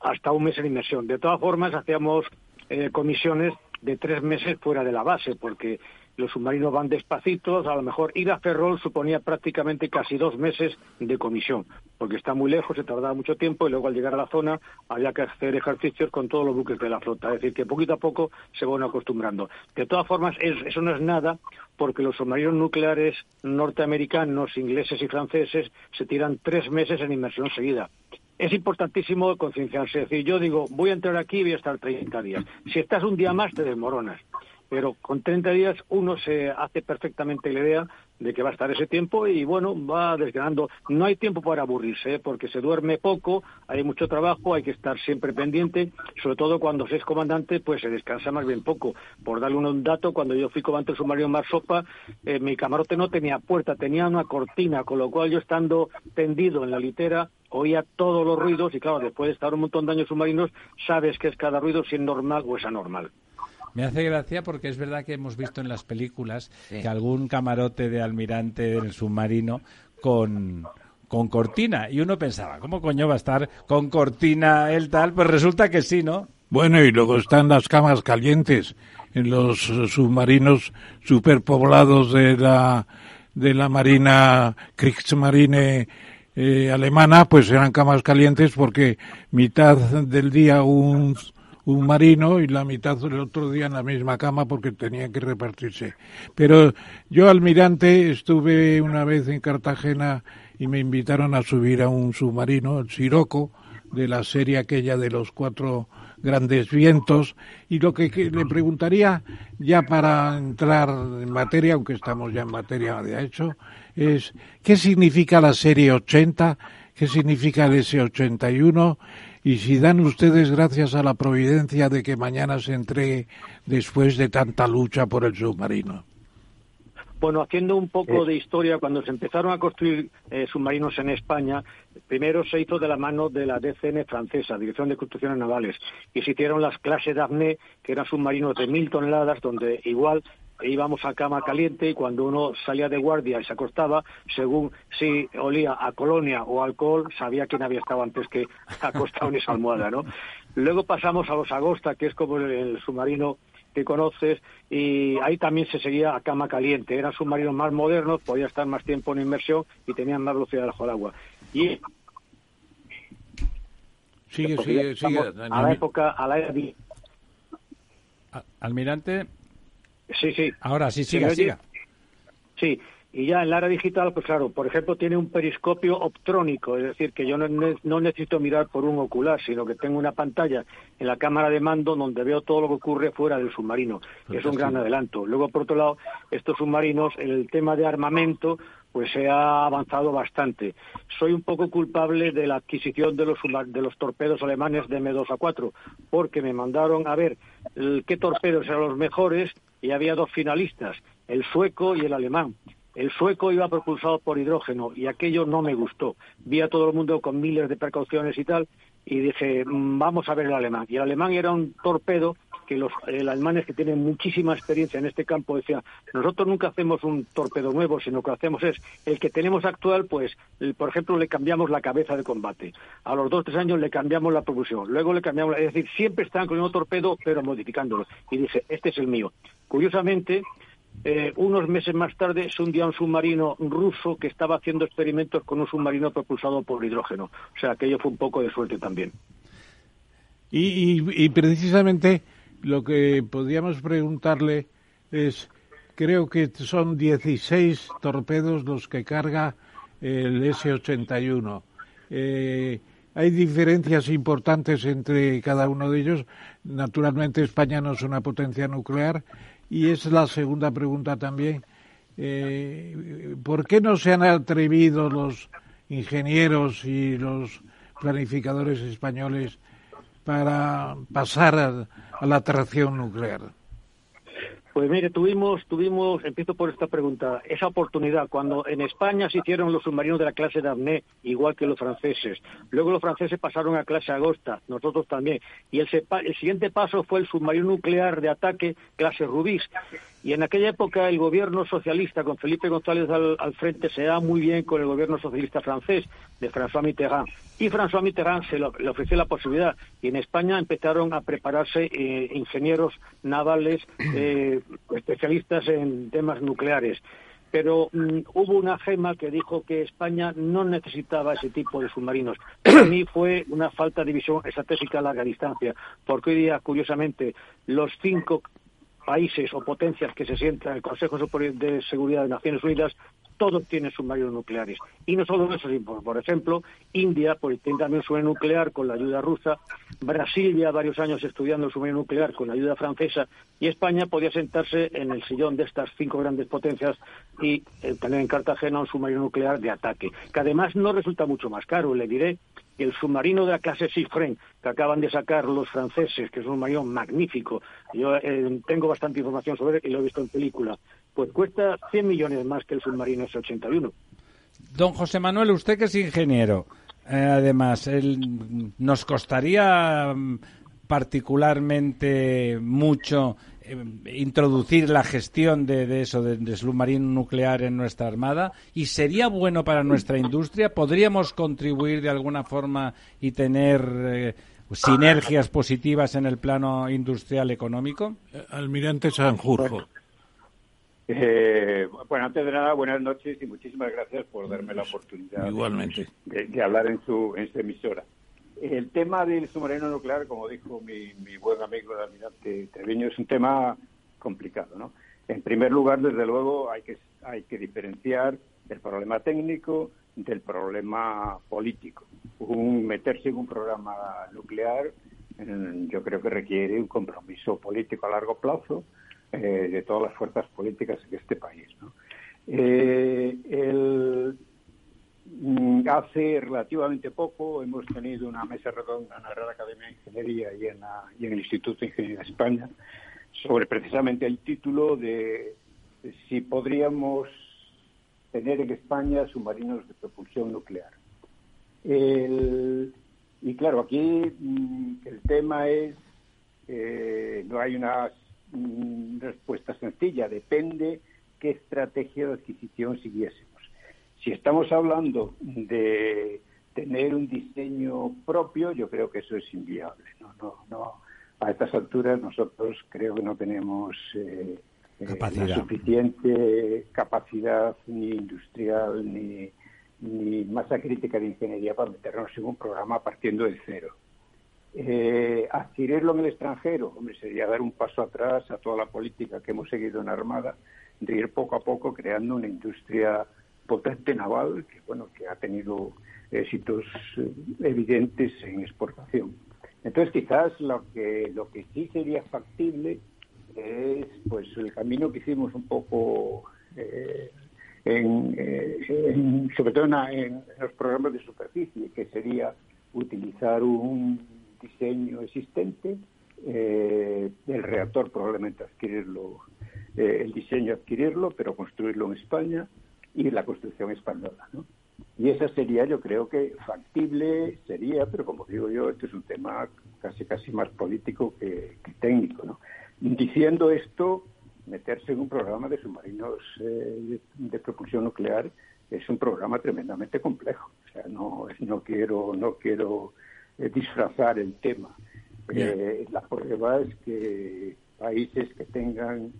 hasta un mes en inmersión. De todas formas, hacíamos eh, comisiones de tres meses fuera de la base, porque los submarinos van despacitos, a lo mejor ir a Ferrol suponía prácticamente casi dos meses de comisión, porque está muy lejos, se tardaba mucho tiempo y luego al llegar a la zona había que hacer ejercicios con todos los buques de la flota, es decir, que poquito a poco se van acostumbrando. De todas formas, eso no es nada, porque los submarinos nucleares norteamericanos, ingleses y franceses se tiran tres meses en inmersión seguida es importantísimo concienciarse. Es decir, yo digo, voy a entrar aquí y voy a estar 30 días. Si estás un día más, te desmoronas pero con 30 días uno se hace perfectamente la idea de que va a estar ese tiempo y bueno, va desgranando. No hay tiempo para aburrirse, ¿eh? porque se duerme poco, hay mucho trabajo, hay que estar siempre pendiente, sobre todo cuando se es comandante, pues se descansa más bien poco. Por darle un dato, cuando yo fui comandante del submarino Mar Sopa, eh, mi camarote no tenía puerta, tenía una cortina, con lo cual yo estando tendido en la litera oía todos los ruidos y claro, después de estar un montón de años submarinos, sabes que es cada ruido si es normal o es anormal. Me hace gracia porque es verdad que hemos visto en las películas que algún camarote de almirante en el submarino con, con cortina. Y uno pensaba, ¿cómo coño va a estar con cortina el tal? Pues resulta que sí, ¿no? Bueno, y luego están las camas calientes en los submarinos superpoblados de la, de la Marina Kriegsmarine eh, alemana, pues eran camas calientes porque mitad del día un un marino y la mitad del otro día en la misma cama porque tenían que repartirse. Pero yo, almirante, estuve una vez en Cartagena y me invitaron a subir a un submarino, el Siroco, de la serie aquella de los cuatro grandes vientos. Y lo que, le preguntaría, ya para entrar en materia, aunque estamos ya en materia de hecho, es ¿qué significa la serie 80? ¿Qué significa el S81? Y si dan ustedes gracias a la providencia de que mañana se entregue después de tanta lucha por el submarino. Bueno, haciendo un poco de historia, cuando se empezaron a construir eh, submarinos en España, primero se hizo de la mano de la DCN francesa, Dirección de Construcciones Navales, y se hicieron las clases Daphne, que eran submarinos de mil toneladas, donde igual íbamos a cama caliente y cuando uno salía de guardia y se acostaba, según si olía a colonia o alcohol, sabía quién había estado antes que acostado en esa almohada, ¿no? Luego pasamos a los Agosta, que es como el, submarino que conoces, y ahí también se seguía a cama caliente. Eran submarinos más modernos, podía estar más tiempo en inmersión y tenían más velocidad bajo el agua. Y sigue, sigue, sigue. A la época, a la Almirante, Sí, sí. Ahora sí, siga, siga. Sí, y ya en la era digital, pues claro, por ejemplo, tiene un periscopio optrónico, es decir, que yo no, necesito mirar por un ocular, sino que tengo una pantalla en la cámara de mando donde veo todo lo que ocurre fuera del submarino, que es un gran adelanto. Luego, por otro lado, estos submarinos, el tema de armamento, pues se ha avanzado bastante. Soy un poco culpable de la adquisición de los, de los torpedos alemanes de M2 a 4, porque me mandaron a ver qué torpedos eran los mejores y había dos finalistas, el sueco y el alemán. El sueco iba propulsado por hidrógeno y aquello no me gustó. Vi a todo el mundo con miles de precauciones y tal y dije, mm, vamos a ver el alemán. Y el alemán era un torpedo que los alemanes que tienen muchísima experiencia en este campo decían, nosotros nunca hacemos un torpedo nuevo, sino que hacemos es el que tenemos actual, pues, por ejemplo, le cambiamos la cabeza de combate. A los dos, tres años le cambiamos la propulsión. Luego le cambiamos, es decir, siempre están con un torpedo, pero modificándolo. Y dije, este es el mío. Curiosamente, eh, unos meses más tarde se hundía un submarino ruso que estaba haciendo experimentos con un submarino propulsado por hidrógeno. O sea, aquello fue un poco de suerte también. Y, precisamente lo que podríamos preguntarle es, creo que son 16 torpedos los que carga el S-81. Eh, hay diferencias importantes entre cada uno de ellos. Naturalmente España no es una potencia nuclear y es la segunda pregunta también. Eh, ¿Por qué no se han atrevido los ingenieros y los planificadores españoles para pasar a la atracción nuclear? Pues mire, tuvimos, tuvimos, empiezo por esta pregunta, esa oportunidad cuando en España se hicieron los submarinos de la clase Daphne, igual que los franceses. Luego los franceses pasaron a clase Agosta, nosotros también. Y el, el siguiente paso fue el submarino nuclear de ataque clase Rubis. Y en aquella época el gobierno socialista, con Felipe González al, frente, se da muy bien con el gobierno socialista francés, de François Mitterrand. Y François Mitterrand se le ofreció la posibilidad. Y en España empezaron a prepararse eh, ingenieros navales, eh, especialistas en temas nucleares. Pero mm, hubo una gema que dijo que España no necesitaba ese tipo de submarinos. Para mí fue una falta de visión estratégica a larga distancia, porque hoy día, curiosamente, los cinco países o potencias que se sientan en el Consejo de Seguridad de Naciones Unidas, todos tienen submarinos nucleares. Y no solo eso, sino, por ejemplo, India pues, tiene también un submarino nuclear con la ayuda rusa, Brasil ya varios años estudiando el submarino nuclear con la ayuda francesa, y España podía sentarse en el sillón de estas cinco grandes potencias y eh, tener en Cartagena un submarino nuclear de ataque, que además no resulta mucho más caro. Le diré el submarino de la clase Sifren que acaban de sacar los franceses, que es un submarino magnífico, yo eh, tengo bastante información sobre él y lo he visto en película, pues cuesta 100 millones más que el submarino S-81. Don José Manuel, usted que es ingeniero, eh, además, ¿nos costaría mm, particularmente mucho introducir la gestión de, eso, de, submarino nuclear en nuestra Armada? ¿Y sería bueno para nuestra industria? ¿Podríamos contribuir de alguna forma y tener eh, sinergias positivas en el plano industrial económico? Eh, Almirante Sanjurjo. bueno, antes de nada, buenas noches y muchísimas gracias por darme la oportunidad Igualmente. De, hablar en su, en su emisora. El tema del submarino nuclear, como dijo mi, buen amigo el almirante Treviño, es un tema complicado, ¿no? En primer lugar, desde luego, hay que, hay que diferenciar el problema técnico del problema político. Un, meterse en un programa nuclear yo creo que requiere un compromiso político a largo plazo eh, de todas las fuerzas políticas en este país. ¿no? Eh, el, Mm, hace relativamente poco hemos tenido una mesa redonda en la Real Academia de Ingeniería y en, en el Instituto de Ingeniería de España sobre precisamente el título de si podríamos tener en España submarinos de propulsión nuclear. y claro, aquí mm, el tema es, eh, no hay una mm, respuesta sencilla, depende qué estrategia de adquisición siguiese. Si estamos hablando de tener un diseño propio, yo creo que eso es inviable. No, no, no. A estas alturas nosotros creo que no tenemos eh, eh la suficiente capacidad ni industrial ni, ni masa crítica de ingeniería para meternos en un programa partiendo de cero. Eh, adquirirlo en el extranjero, hombre, sería dar un paso atrás a toda la política que hemos seguido en Armada, de ir poco a poco creando una industria potente naval que bueno que ha tenido éxitos eh, evidentes en exportación. Entonces quizás lo que lo que sí sería factible es pues el camino que hicimos un poco eh, en, sobre todo en, los programas de superficie, que sería utilizar un diseño existente eh, del reactor, probablemente adquirirlo, el diseño adquirirlo, pero construirlo en España y la construcción española. ¿no? Y esa sería, yo creo que factible sería, pero como digo yo, esto es un tema casi casi más político que, técnico. ¿no? Diciendo esto, meterse en un programa de submarinos eh, de, propulsión nuclear es un programa tremendamente complejo. O sea, no, no quiero, no quiero eh, disfrazar el tema. Eh, la prueba es que países que tengan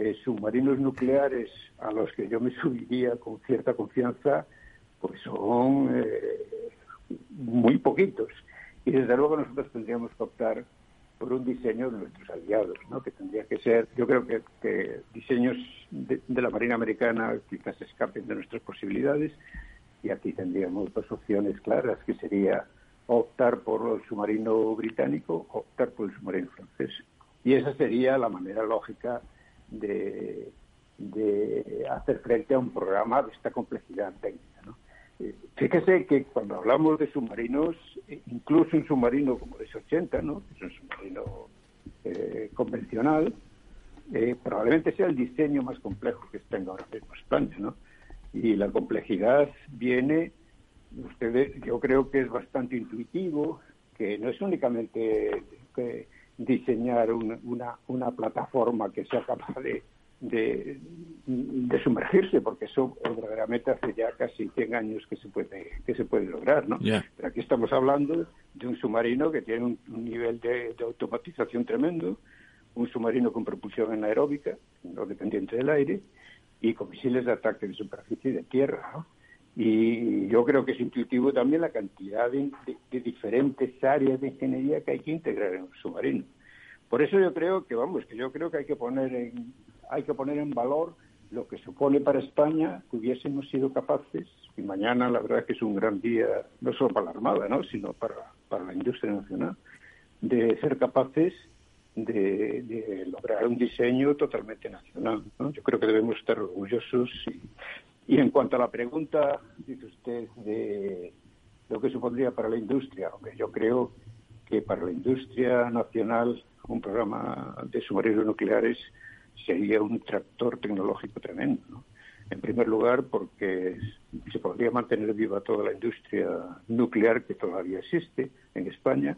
eh, submarinos nucleares a los que yo me subiría con cierta confianza, pues son eh, muy poquitos. Y desde luego nosotros tendríamos que optar por un diseño de nuestros aliados, ¿no? que tendría que ser, yo creo que, diseños de, la Marina Americana quizás escapen de nuestras posibilidades y aquí tendríamos dos opciones claras, que sería optar por el submarino británico optar por el submarino francés. Y esa sería la manera lógica de, de hacer frente a un programa de esta complejidad técnica. ¿no? Eh, fíjese que cuando hablamos de submarinos, eh, incluso un submarino como el S-80, ¿no? que es un submarino eh, convencional, probablemente sea el diseño más complejo que tenga ahora mismo España. ¿no? Y la complejidad viene, ustedes, yo creo que es bastante intuitivo, que no es únicamente diseñar una, una plataforma que sea capaz de de, sumergirse, porque eso verdaderamente hace ya casi 100 años que se puede que se puede lograr, ¿no? Pero aquí estamos hablando de un submarino que tiene un, nivel de, automatización tremendo, un submarino con propulsión anaeróbica, no dependiente del aire, y con misiles de ataque de superficie y de tierra, Y yo creo que es intuitivo también la cantidad de, de diferentes áreas de ingeniería que hay que integrar en un submarino. Por eso yo creo que, vamos, que yo creo que hay que poner en, hay que poner en valor lo que supone para España que hubiésemos sido capaces, y mañana la verdad que es un gran día, no solo para la Armada, ¿no? sino para, para la industria nacional, de ser capaces de, lograr un diseño totalmente nacional. Yo creo que debemos estar orgullosos. Y, y en cuanto a la pregunta, dice usted, de lo que supondría para la industria, hombre, yo creo que para la industria nacional un programa de submarinos nucleares sería un tractor tecnológico tremendo. En primer lugar, porque se podría mantener viva toda la industria nuclear que todavía existe en España,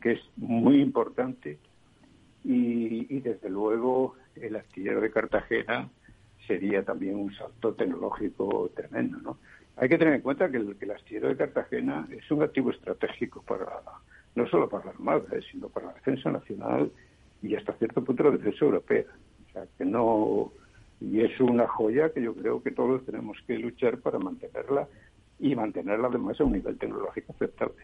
que es muy importante, y, desde luego el astillero de Cartagena sería también un salto tecnológico tremendo. ¿no? Hay que tener en cuenta que el, que el astillero de Cartagena es un activo estratégico para no solo para la Armada, eh, sino para la defensa nacional y hasta cierto punto la defensa europea. O sea, que no. Y es una joya que yo creo que todos tenemos que luchar para mantenerla y mantenerla además a un nivel tecnológico aceptable.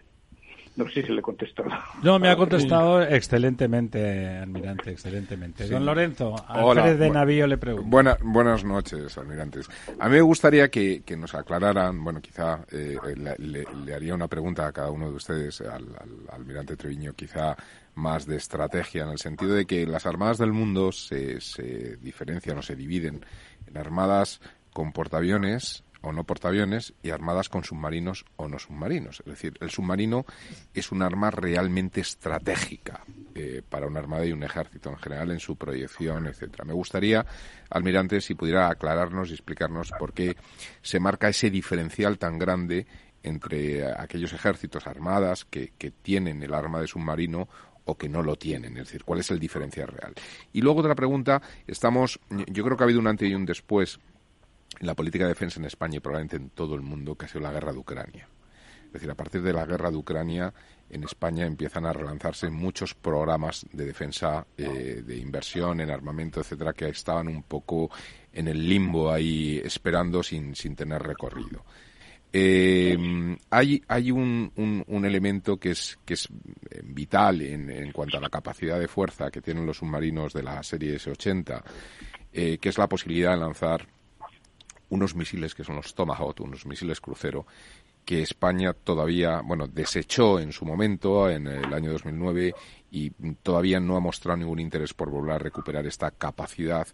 No sé si le he contestado. No, me ha contestado excelentemente, almirante, excelentemente. Don Lorenzo, Alfred de Navío le pregunto. buenas noches, almirantes. A mí me gustaría que, nos aclararan, bueno, quizá eh, le, haría una pregunta a cada uno de ustedes, al, almirante Treviño, quizá más de estrategia, en el sentido de que las armadas del mundo se, se diferencian o se dividen en armadas con portaaviones o no portaaviones y armadas con submarinos o no submarinos. Es decir, el submarino es un arma realmente estratégica eh, para una armada y un ejército en general en su proyección, etcétera. Me gustaría, almirante, si pudiera aclararnos y explicarnos por qué se marca ese diferencial tan grande entre aquellos ejércitos armadas que, que tienen el arma de submarino o que no lo tienen, es decir, cuál es el diferencial real. Y luego otra pregunta, estamos, yo creo que ha habido un antes y un después la política de defensa en España y probablemente en todo el mundo, que ha sido la guerra de Ucrania. Es decir, a partir de la guerra de Ucrania, en España empiezan a relanzarse muchos programas de defensa, eh, de inversión en armamento, etcétera, que estaban un poco en el limbo ahí esperando sin, sin tener recorrido. Eh, hay hay un, un, elemento que es, que es vital en, en, cuanto a la capacidad de fuerza que tienen los submarinos de la serie S-80, eh, que es la posibilidad de lanzar unos misiles que son los Tomahawk, unos misiles crucero, que España todavía, bueno, desechó en su momento, en el año 2009, y todavía no ha mostrado ningún interés por volver a recuperar esta capacidad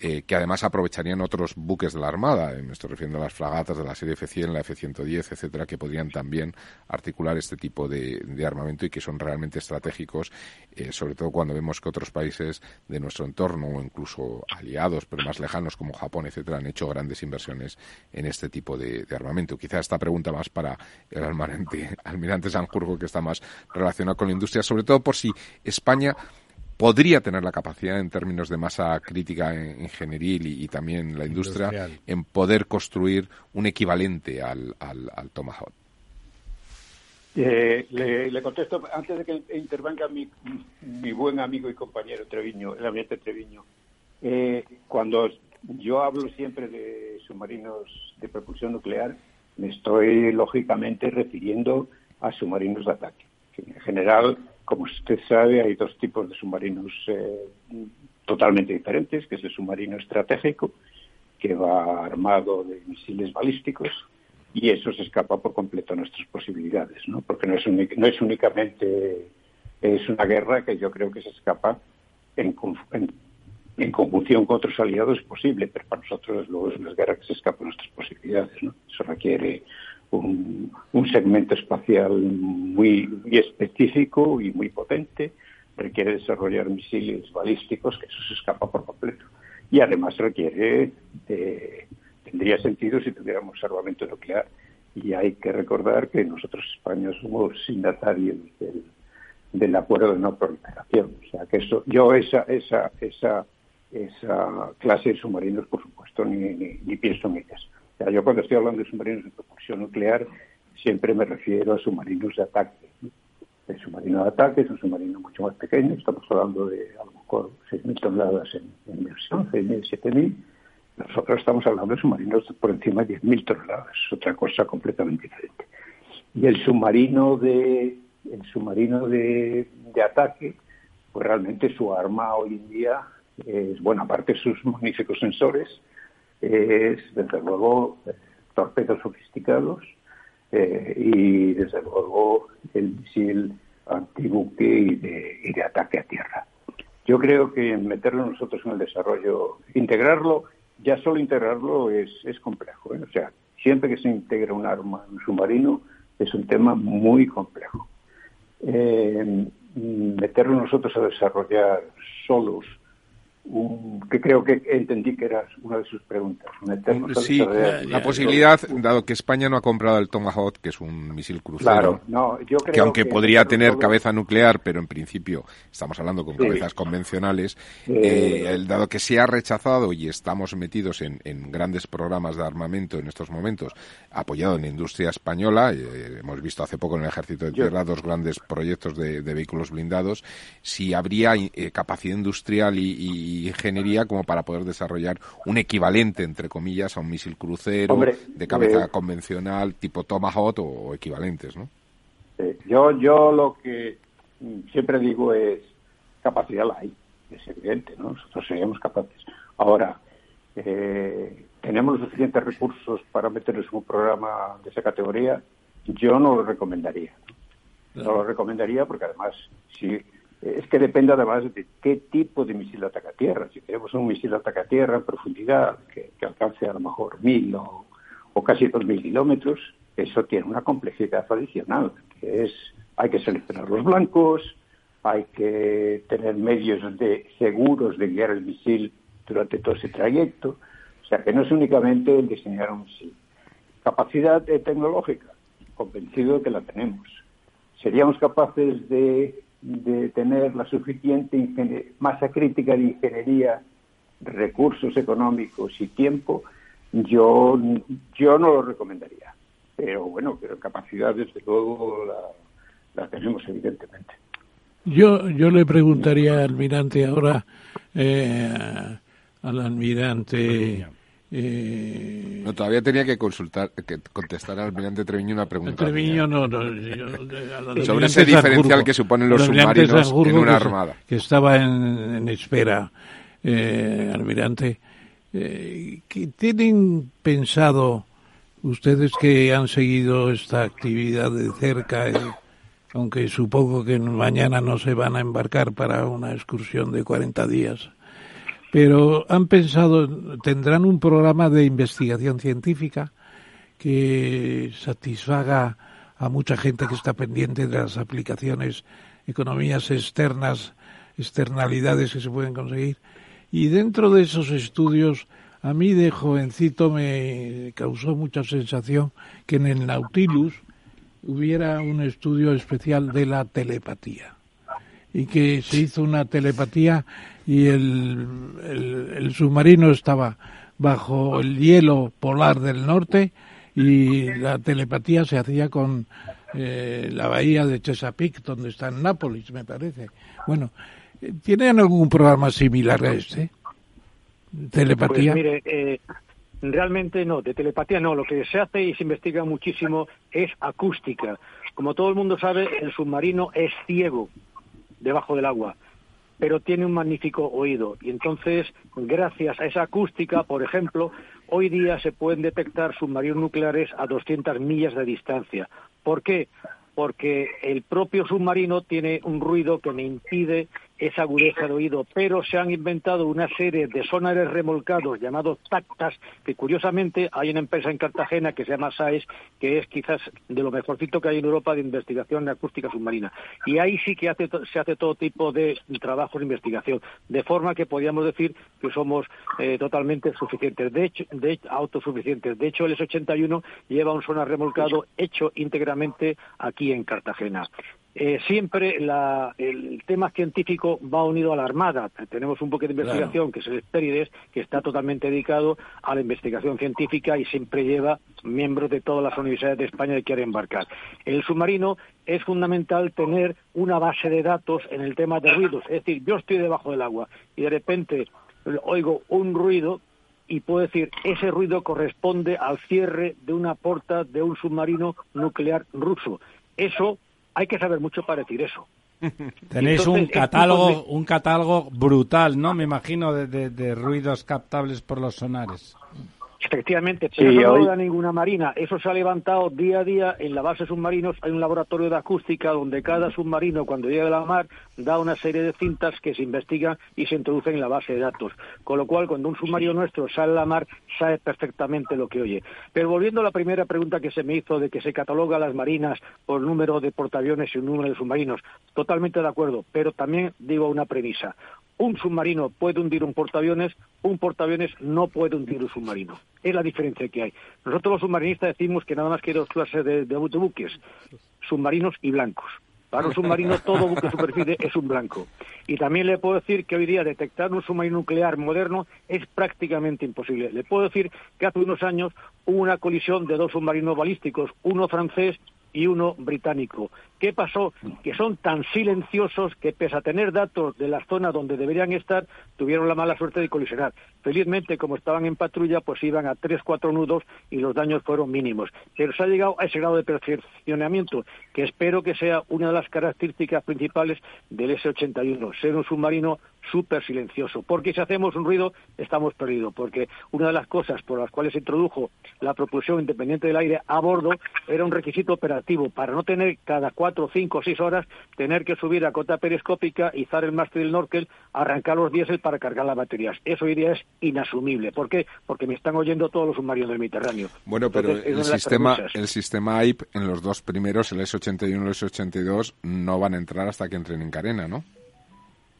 eh, que además aprovecharían otros buques de la Armada, eh, me estoy refiriendo a las fragatas de la serie F-100, la F-110, etcétera, que podrían también articular este tipo de, armamento y que son realmente estratégicos, eh, sobre todo cuando vemos que otros países de nuestro entorno o incluso aliados, pero más lejanos como Japón, etcétera, han hecho grandes inversiones en este tipo de, armamento. Quizá esta pregunta más para el almirante, almirante Sanjurgo, que está más relacionado con la industria, sobre todo por si España podría tener la capacidad en términos de masa crítica ingenieril y, también la industria en poder construir un equivalente al, al, Tomahawk. Eh, le, contesto antes de que intervenga mi, mi buen amigo y compañero Treviño, el ambiente Treviño. Eh, cuando yo hablo siempre de submarinos de propulsión nuclear, me estoy lógicamente refiriendo a submarinos de ataque, que en general como usted sabe, hay dos tipos de submarinos eh, totalmente diferentes, que es el submarino estratégico, que va armado de misiles balísticos, y eso se escapa por completo a nuestras posibilidades, ¿no? Porque no es, no es únicamente es una guerra que yo creo que se escapa en, en, conjunción con otros aliados es posible, pero para nosotros luego es una guerra que se escapa a nuestras posibilidades, ¿no? Eso requiere un, segmento espacial muy, muy específico y muy potente, requiere desarrollar misiles balísticos, que eso se escapa por completo. Y además requiere de tendría sentido si tuviéramos armamento nuclear. Y hay que recordar que nosotros, España, somos signatarios del, acuerdo de no proliferación. O sea, que eso, yo esa, esa, esa, esa clase de submarinos, por supuesto, ni, ni, pienso en ellas. Yo cuando estoy hablando de submarinos de propulsión nuclear, siempre me refiero a submarinos de ataque. El submarino de ataque es un submarino mucho más pequeño, estamos hablando de a lo mejor 6.000 toneladas en, en inmersión, 6.000, 7.000, nosotros estamos hablando de submarinos por encima de 10.000 toneladas, es otra cosa completamente diferente. Y el submarino de el submarino de, ataque, pues realmente su arma hoy en día es, bueno, aparte de sus magníficos sensores, es desde luego torpedos sofisticados eh, y desde luego el misil antibuque y de, y de ataque a tierra. Yo creo que meterlo nosotros en el desarrollo, integrarlo ya solo integrarlo es, es complejo. ¿eh? O sea, siempre que se integra un arma en un submarino es un tema muy complejo. Eh, meterlo nosotros a desarrollar solos que creo que entendí que era una de sus preguntas. sí, la, posibilidad, dado que España no ha comprado el Tomahawk, que es un misil crucero, que aunque podría tener cabeza nuclear, pero en principio estamos hablando con cabezas convencionales, eh, el, dado que se ha rechazado y estamos metidos en, grandes programas de armamento en estos momentos, apoyado en la industria española, eh, hemos visto hace poco en el Ejército de Tierra dos grandes proyectos de, vehículos blindados, si habría eh, capacidad industrial y ingeniería como para poder desarrollar un equivalente, entre comillas, a un misil crucero de cabeza eh, convencional tipo Tomahawk o, equivalentes, ¿no? yo, yo lo que siempre digo es capacidad la hay, es evidente, ¿no? Nosotros seríamos capaces. Ahora, eh, ¿tenemos los suficientes recursos para meternos en un programa de esa categoría? Yo no lo recomendaría. No lo recomendaría porque además, si es que depende además de qué tipo de misil ataca tierra. Si queremos un misil ataca tierra en profundidad que, alcance a lo mejor mil o, casi dos mil kilómetros, eso tiene una complejidad adicional, que es hay que seleccionar los blancos, hay que tener medios de seguros de guiar el misil durante todo ese trayecto. O sea, que no es únicamente el diseñar un misil. Capacidad tecnológica, convencido de que la tenemos. ¿Seríamos capaces de de tener la suficiente masa crítica de ingeniería, recursos económicos y tiempo, yo, yo no lo recomendaría. Pero bueno, pero capacidad desde luego la, tenemos evidentemente. Yo, yo le preguntaría al almirante ahora, eh, al almirante eh, no, todavía tenía que consultar, que contestar al almirante Treviño una pregunta. Treviño no, Sobre ese diferencial que suponen los submarinos en una armada. Que, estaba en, espera, eh, almirante. Eh, ¿qué ¿Tienen pensado ustedes que han seguido esta actividad de cerca, eh, aunque supongo que mañana no se van a embarcar para una excursión de 40 días? Pero han pensado, tendrán un programa de investigación científica que satisfaga a mucha gente que está pendiente de las aplicaciones, economías externas, externalidades que se pueden conseguir. Y dentro de esos estudios, a mí de jovencito me causó mucha sensación que en el Nautilus hubiera un estudio especial de la telepatía y que se hizo una telepatía y el, el, submarino estaba bajo el hielo polar del norte y la telepatía se hacía con eh, la bahía de Chesapeake, donde está en Nápoles, me parece. Bueno, ¿tienen algún programa similar a este? ¿Telepatía? Pues mire, eh, realmente no, de telepatía no. Lo que se hace y se investiga muchísimo es acústica. Como todo el mundo sabe, el submarino es ciego debajo del agua, pero tiene un magnífico oído. Y entonces, gracias a esa acústica, por ejemplo, hoy día se pueden detectar submarinos nucleares a 200 millas de distancia. ¿Por qué? Porque el propio submarino tiene un ruido que me impide esa agudeza de oído, pero se han inventado una serie de sonares remolcados llamados tactas, que curiosamente hay una empresa en Cartagena que se llama SAES, que es quizás de lo mejorcito que hay en Europa de investigación acústica submarina. Y ahí sí que se hace todo tipo de trabajo de investigación, de forma que podríamos decir que somos eh, totalmente suficientes, de hecho, de autosuficientes. De hecho, el S-81 lleva un sonar remolcado hecho íntegramente aquí en Cartagena. Eh, siempre el tema científico va unido a la Armada. Tenemos un buque de investigación que es el Esperides, que está totalmente dedicado a la investigación científica y siempre lleva miembros de todas las universidades de España que quieren embarcar. En el submarino es fundamental tener una base de datos en el tema de ruidos. Es decir, yo estoy debajo del agua y de repente oigo un ruido y puedo decir, ese ruido corresponde al cierre de una puerta de un submarino nuclear ruso. Eso hay que saber mucho para decir eso. Tenéis un catálogo, un catálogo brutal, ¿no? Me imagino de ruidos captables por los sonares. Efectivamente, pero eso no da ninguna marina. Eso se ha levantado día a día en la base de submarinos. Hay un laboratorio de acústica donde cada submarino, cuando llega a la mar, da una serie de cintas que se investigan y se introducen en la base de datos. Con lo cual, cuando un submarino nuestro sale a la mar, sabe perfectamente lo que oye. Pero volviendo a la primera pregunta que se me hizo de que se cataloga las marinas por número de portaaviones y un número de submarinos, totalmente de acuerdo. Pero también digo una premisa un submarino puede hundir un portaaviones, un portaaviones no puede hundir un submarino. Es la diferencia que hay. Nosotros los submarinistas decimos que nada más que dos clases de, buques, submarinos y blancos. Para un submarino todo buque de superficie es un blanco. Y también le puedo decir que hoy día detectar un submarino nuclear moderno es prácticamente imposible. Le puedo decir que hace unos años hubo una colisión de dos submarinos balísticos, uno francés y uno británico. ¿Qué pasó? Que son tan silenciosos que, pese a tener datos de la zona donde deberían estar, tuvieron la mala suerte de colisionar. Felizmente, como estaban en patrulla, pues iban a tres, cuatro nudos y los daños fueron mínimos. Pero se ha llegado a ese grado de perfeccionamiento que espero que sea una de las características principales del S-81, ser un submarino súper silencioso. Porque si hacemos un ruido, estamos perdidos. Porque una de las cosas por las cuales se introdujo la propulsión independiente del aire a bordo era un requisito operativo para no tener cada cuatro, cinco, seis horas tener que subir a cota periscópica, izar el mástil del Norkel, arrancar los diésel para cargar las baterías. Eso hoy día es inasumible. ¿Por qué? Porque me están oyendo todos los submarinos del Mediterráneo. Bueno, pero el sistema, el sistema AIP en los dos primeros, el S81 y el S82, no van a entrar hasta que entren en carena, ¿no?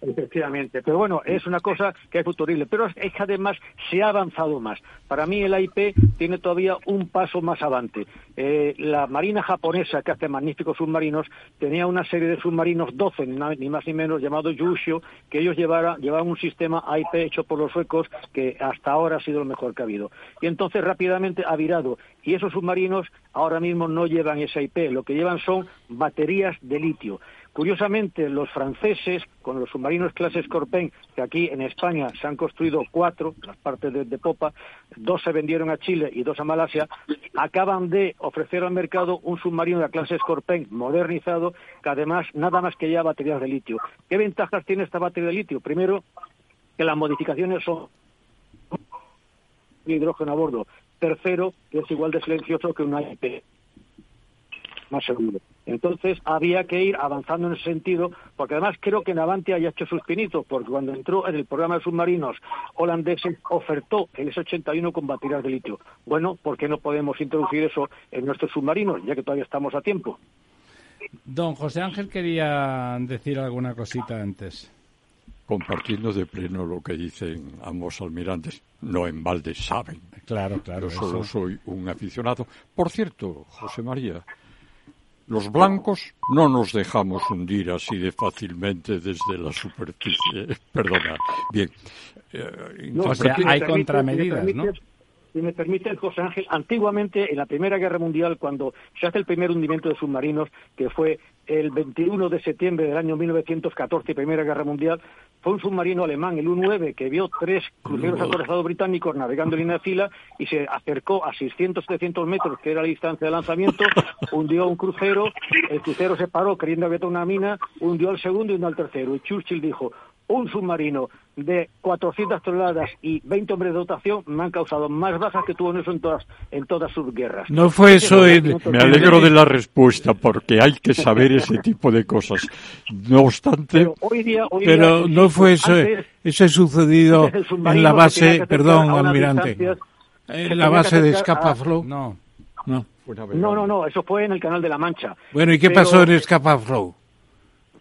Efectivamente, pero bueno, es una cosa que es futurible, pero es que además se ha avanzado más. Para mí el AIP tiene todavía un paso más avante. Eh, la Marina japonesa, que hace magníficos submarinos, tenía una serie de submarinos 12, ni más ni menos, llamados Yushio, que ellos llevaban, llevaban un sistema AIP hecho por los suecos que hasta ahora ha sido lo mejor que ha habido. Y entonces rápidamente ha virado. Y esos submarinos ahora mismo no llevan ese AIP, lo que llevan son baterías de litio. Curiosamente, los franceses, con los submarinos clase Scorpion, que aquí en España se han construido cuatro, las partes de, popa, dos se vendieron a Chile y dos a Malasia, acaban de ofrecer al mercado un submarino de la clase Scorpion modernizado, que además nada más que ya baterías de litio. ¿Qué ventajas tiene esta batería de litio? Primero, que las modificaciones son hidrógeno a bordo. Tercero, que es igual de silencioso que un IP más seguro. Entonces había que ir avanzando en ese sentido, porque además creo que Navanti haya hecho sus pinitos, porque cuando entró en el programa de submarinos holandeses ofertó el S-81 con baterías de litio. Bueno, ¿por qué no podemos introducir eso en nuestros submarinos, ya que todavía estamos a tiempo? Don José Ángel quería decir alguna cosita antes. Compartiendo de pleno lo que dicen ambos almirantes, no en balde saben. Claro, claro. Yo solo soy un aficionado. Por cierto, José María, los blancos no nos dejamos hundir así de fácilmente desde la superficie. Perdona. Bien. Eh, hay contramedidas, ¿no? Si me permite, José Ángel, antiguamente en la Primera Guerra Mundial, cuando se hace el primer hundimiento de submarinos, que fue el 21 de septiembre del año 1914, Primera Guerra Mundial, fue un submarino alemán, el U-9, que vio tres cruceros acorazados británicos navegando en línea de fila y se acercó a 600-700 metros, que era la distancia de lanzamiento, hundió un crucero, el crucero se paró creyendo que había una mina, hundió al segundo y hundió al tercero. Y Churchill dijo, un submarino de 400 toneladas y 20 hombres de dotación me han causado más bajas que tuvo en eso en todas, en todas sus guerras. No fue eso en... Me alegro de la respuesta porque hay que saber ese tipo de cosas. No obstante... Pero, hoy día, hoy pero día, no fue eso, antes, ese sucedido el en la se base, perdón, almirante, en la base de acercar a-. No. No. No, no, no, eso fue en el Canal de la Mancha. Bueno, ¿y qué Pero- pasó en Scapa-Flow?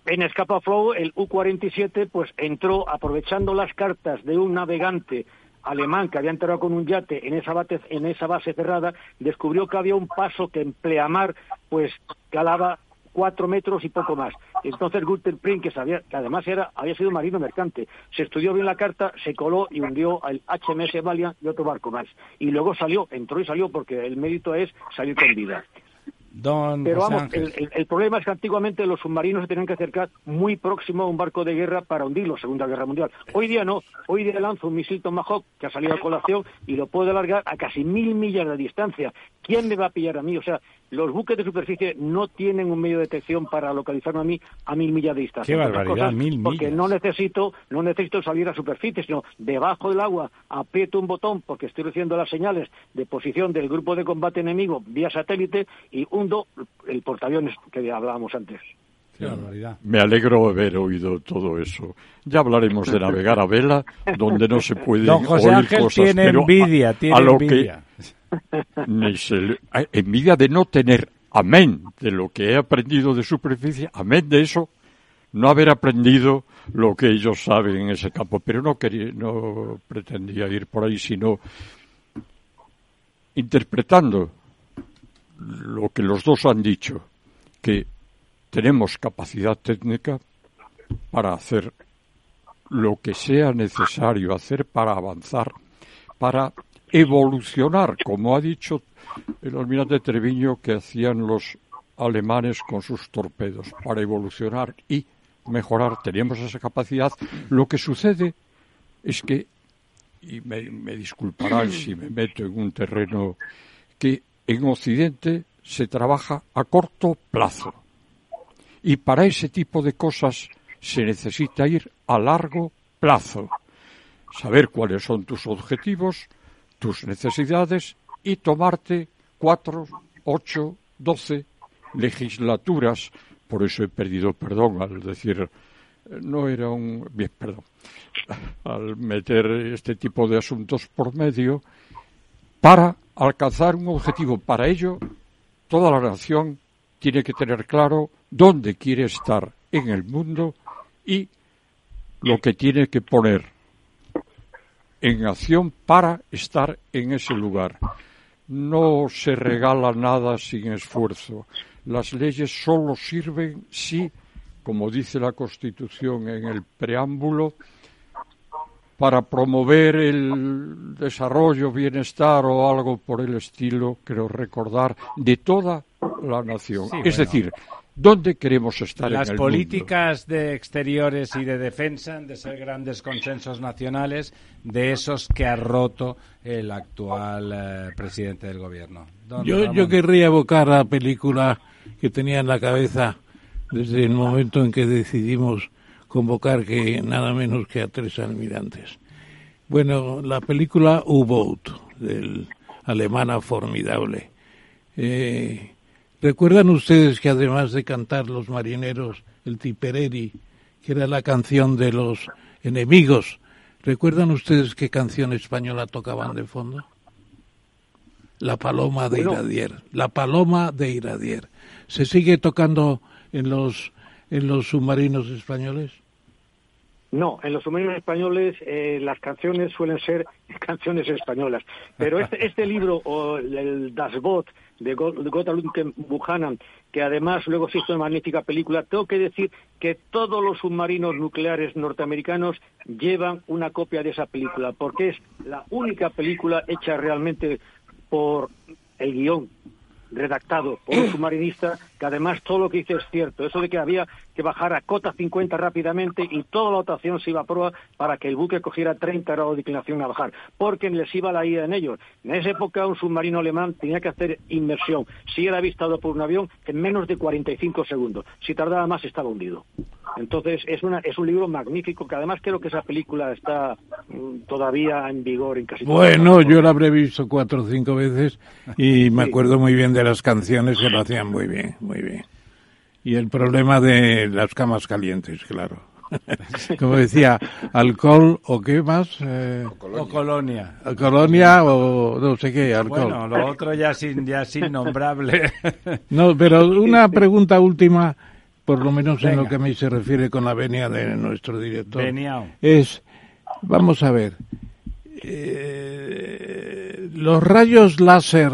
En Scapa Flow, el U-47 pues entró aprovechando las cartas de un navegante alemán que había entrado con un yate en esa, bate- en esa base cerrada, descubrió que había un paso que en pleamar pues calaba cuatro metros y poco más. Entonces Gunther Pring, que, sabía, que además era, había sido marino mercante, se estudió bien la carta, se coló y hundió al HMS Valiant y otro barco más. Y luego salió, entró y salió porque el mérito es salir con vida. Don Pero vamos, el, el- el problema es que antiguamente los submarinos se tenían que acercar muy próximo a un barco de guerra para hundirlo, Segunda Guerra Mundial. Hoy día no, hoy día lanza un misil Tomahawk que ha salido a colación y lo puede alargar a casi mil millas de distancia. ¿Quién me va a pillar a mí? O sea, los buques de superficie no tienen un medio de detección para localizarme a mí a mil millas de distancia. Qué barbaridad, mil Porque millas. no necesito, no necesito salir a superficie, sino debajo del agua aprieto un botón porque estoy recibiendo las señales de posición del grupo de combate enemigo vía satélite y hundo el portaaviones que hablábamos antes. Qué barbaridad. Me alegro haber oído todo eso. Ya hablaremos de navegar a vela, donde no se pueden Don José oír Ángel cosas. tiene pero envidia, a, tiene lo envidia. que ni se le- a- envidia de no tener, amén, de lo que he aprendido de superficie, amén de eso, no haber aprendido lo que ellos saben en ese campo. Pero no quería, no pretendía ir por ahí, sino interpretando lo que los dos han dicho, que tenemos capacidad técnica para hacer lo que sea necesario hacer para avanzar, para evolucionar, como ha dicho el almirante Treviño que hacían los alemanes con sus torpedos, para evolucionar y mejorar. Tenemos esa capacidad. Lo que sucede es que, y me, me disculparán si me meto en un terreno, que en Occidente se trabaja a corto plazo. Y para ese tipo de cosas se necesita ir a largo plazo. Saber cuáles son tus objetivos, tus necesidades y tomarte cuatro, ocho, doce legislaturas. Por eso he perdido perdón al decir no era un bien, perdón, al meter este tipo de asuntos por medio para alcanzar un objetivo. Para ello, toda la nación tiene que tener claro dónde quiere estar en el mundo y lo que tiene que poner en acción para estar en ese lugar. No se regala nada sin esfuerzo. Las leyes solo sirven si, como dice la Constitución en el preámbulo, para promover el desarrollo, bienestar o algo por el estilo, creo recordar, de toda la nación. Sí, es bueno. decir, ¿dónde queremos estar Las en el políticas de exteriores y de defensa han de ser grandes consensos nacionales de esos que ha roto el actual eh, presidente del gobierno. Yo, yo querría evocar la película que tenía en la cabeza desde el momento en que decidimos convocar que nada menos que a tres almirantes. Bueno, la película U-Boat, del alemana formidable. Eh, ¿Recuerdan ustedes que además de cantar los marineros el Tipperary, que era la canción de los enemigos, ¿recuerdan ustedes qué canción española tocaban de fondo? La paloma de. Iradier. La paloma de Iradier. ¿Se sigue tocando en los en los submarinos españoles? No, en los submarinos españoles eh, las canciones suelen ser canciones españolas. Pero este, este libro, o el, Das Boot, de Gotthard Buchanan, que además luego se hizo una magnífica película, tengo que decir que todos los submarinos nucleares norteamericanos llevan una copia de esa película, porque es la única película hecha realmente por el guion redactado por un submarinista, que además todo lo que dice es cierto. Eso de que había que bajar a cota 50 rápidamente y toda la dotación se iba a prueba para que el buque cogiera 30 grados de inclinación a bajar, porque les iba la ida en ellos. En esa época un submarino alemán tenía que hacer inmersión, si era avistado por un avión, en menos de 45 segundos. Si tardaba más estaba hundido. Entonces es, una, es un libro magnífico que además creo que esa película está mm, todavía en vigor en casi Bueno, yo la habré visto cuatro o cinco veces y me acuerdo muy bien de las canciones que lo hacían muy bien, muy bien. Y el problema de las camas calientes, claro. Como decía, alcohol o qué más? Eh, o colonia. O colonia o no sé qué, alcohol. Bueno, lo otro ya sin, ya sin nombrable. no, pero una pregunta última por lo menos en lo que a mí se refiere con la venia de nuestro director, es, vamos a ver, eh, los rayos láser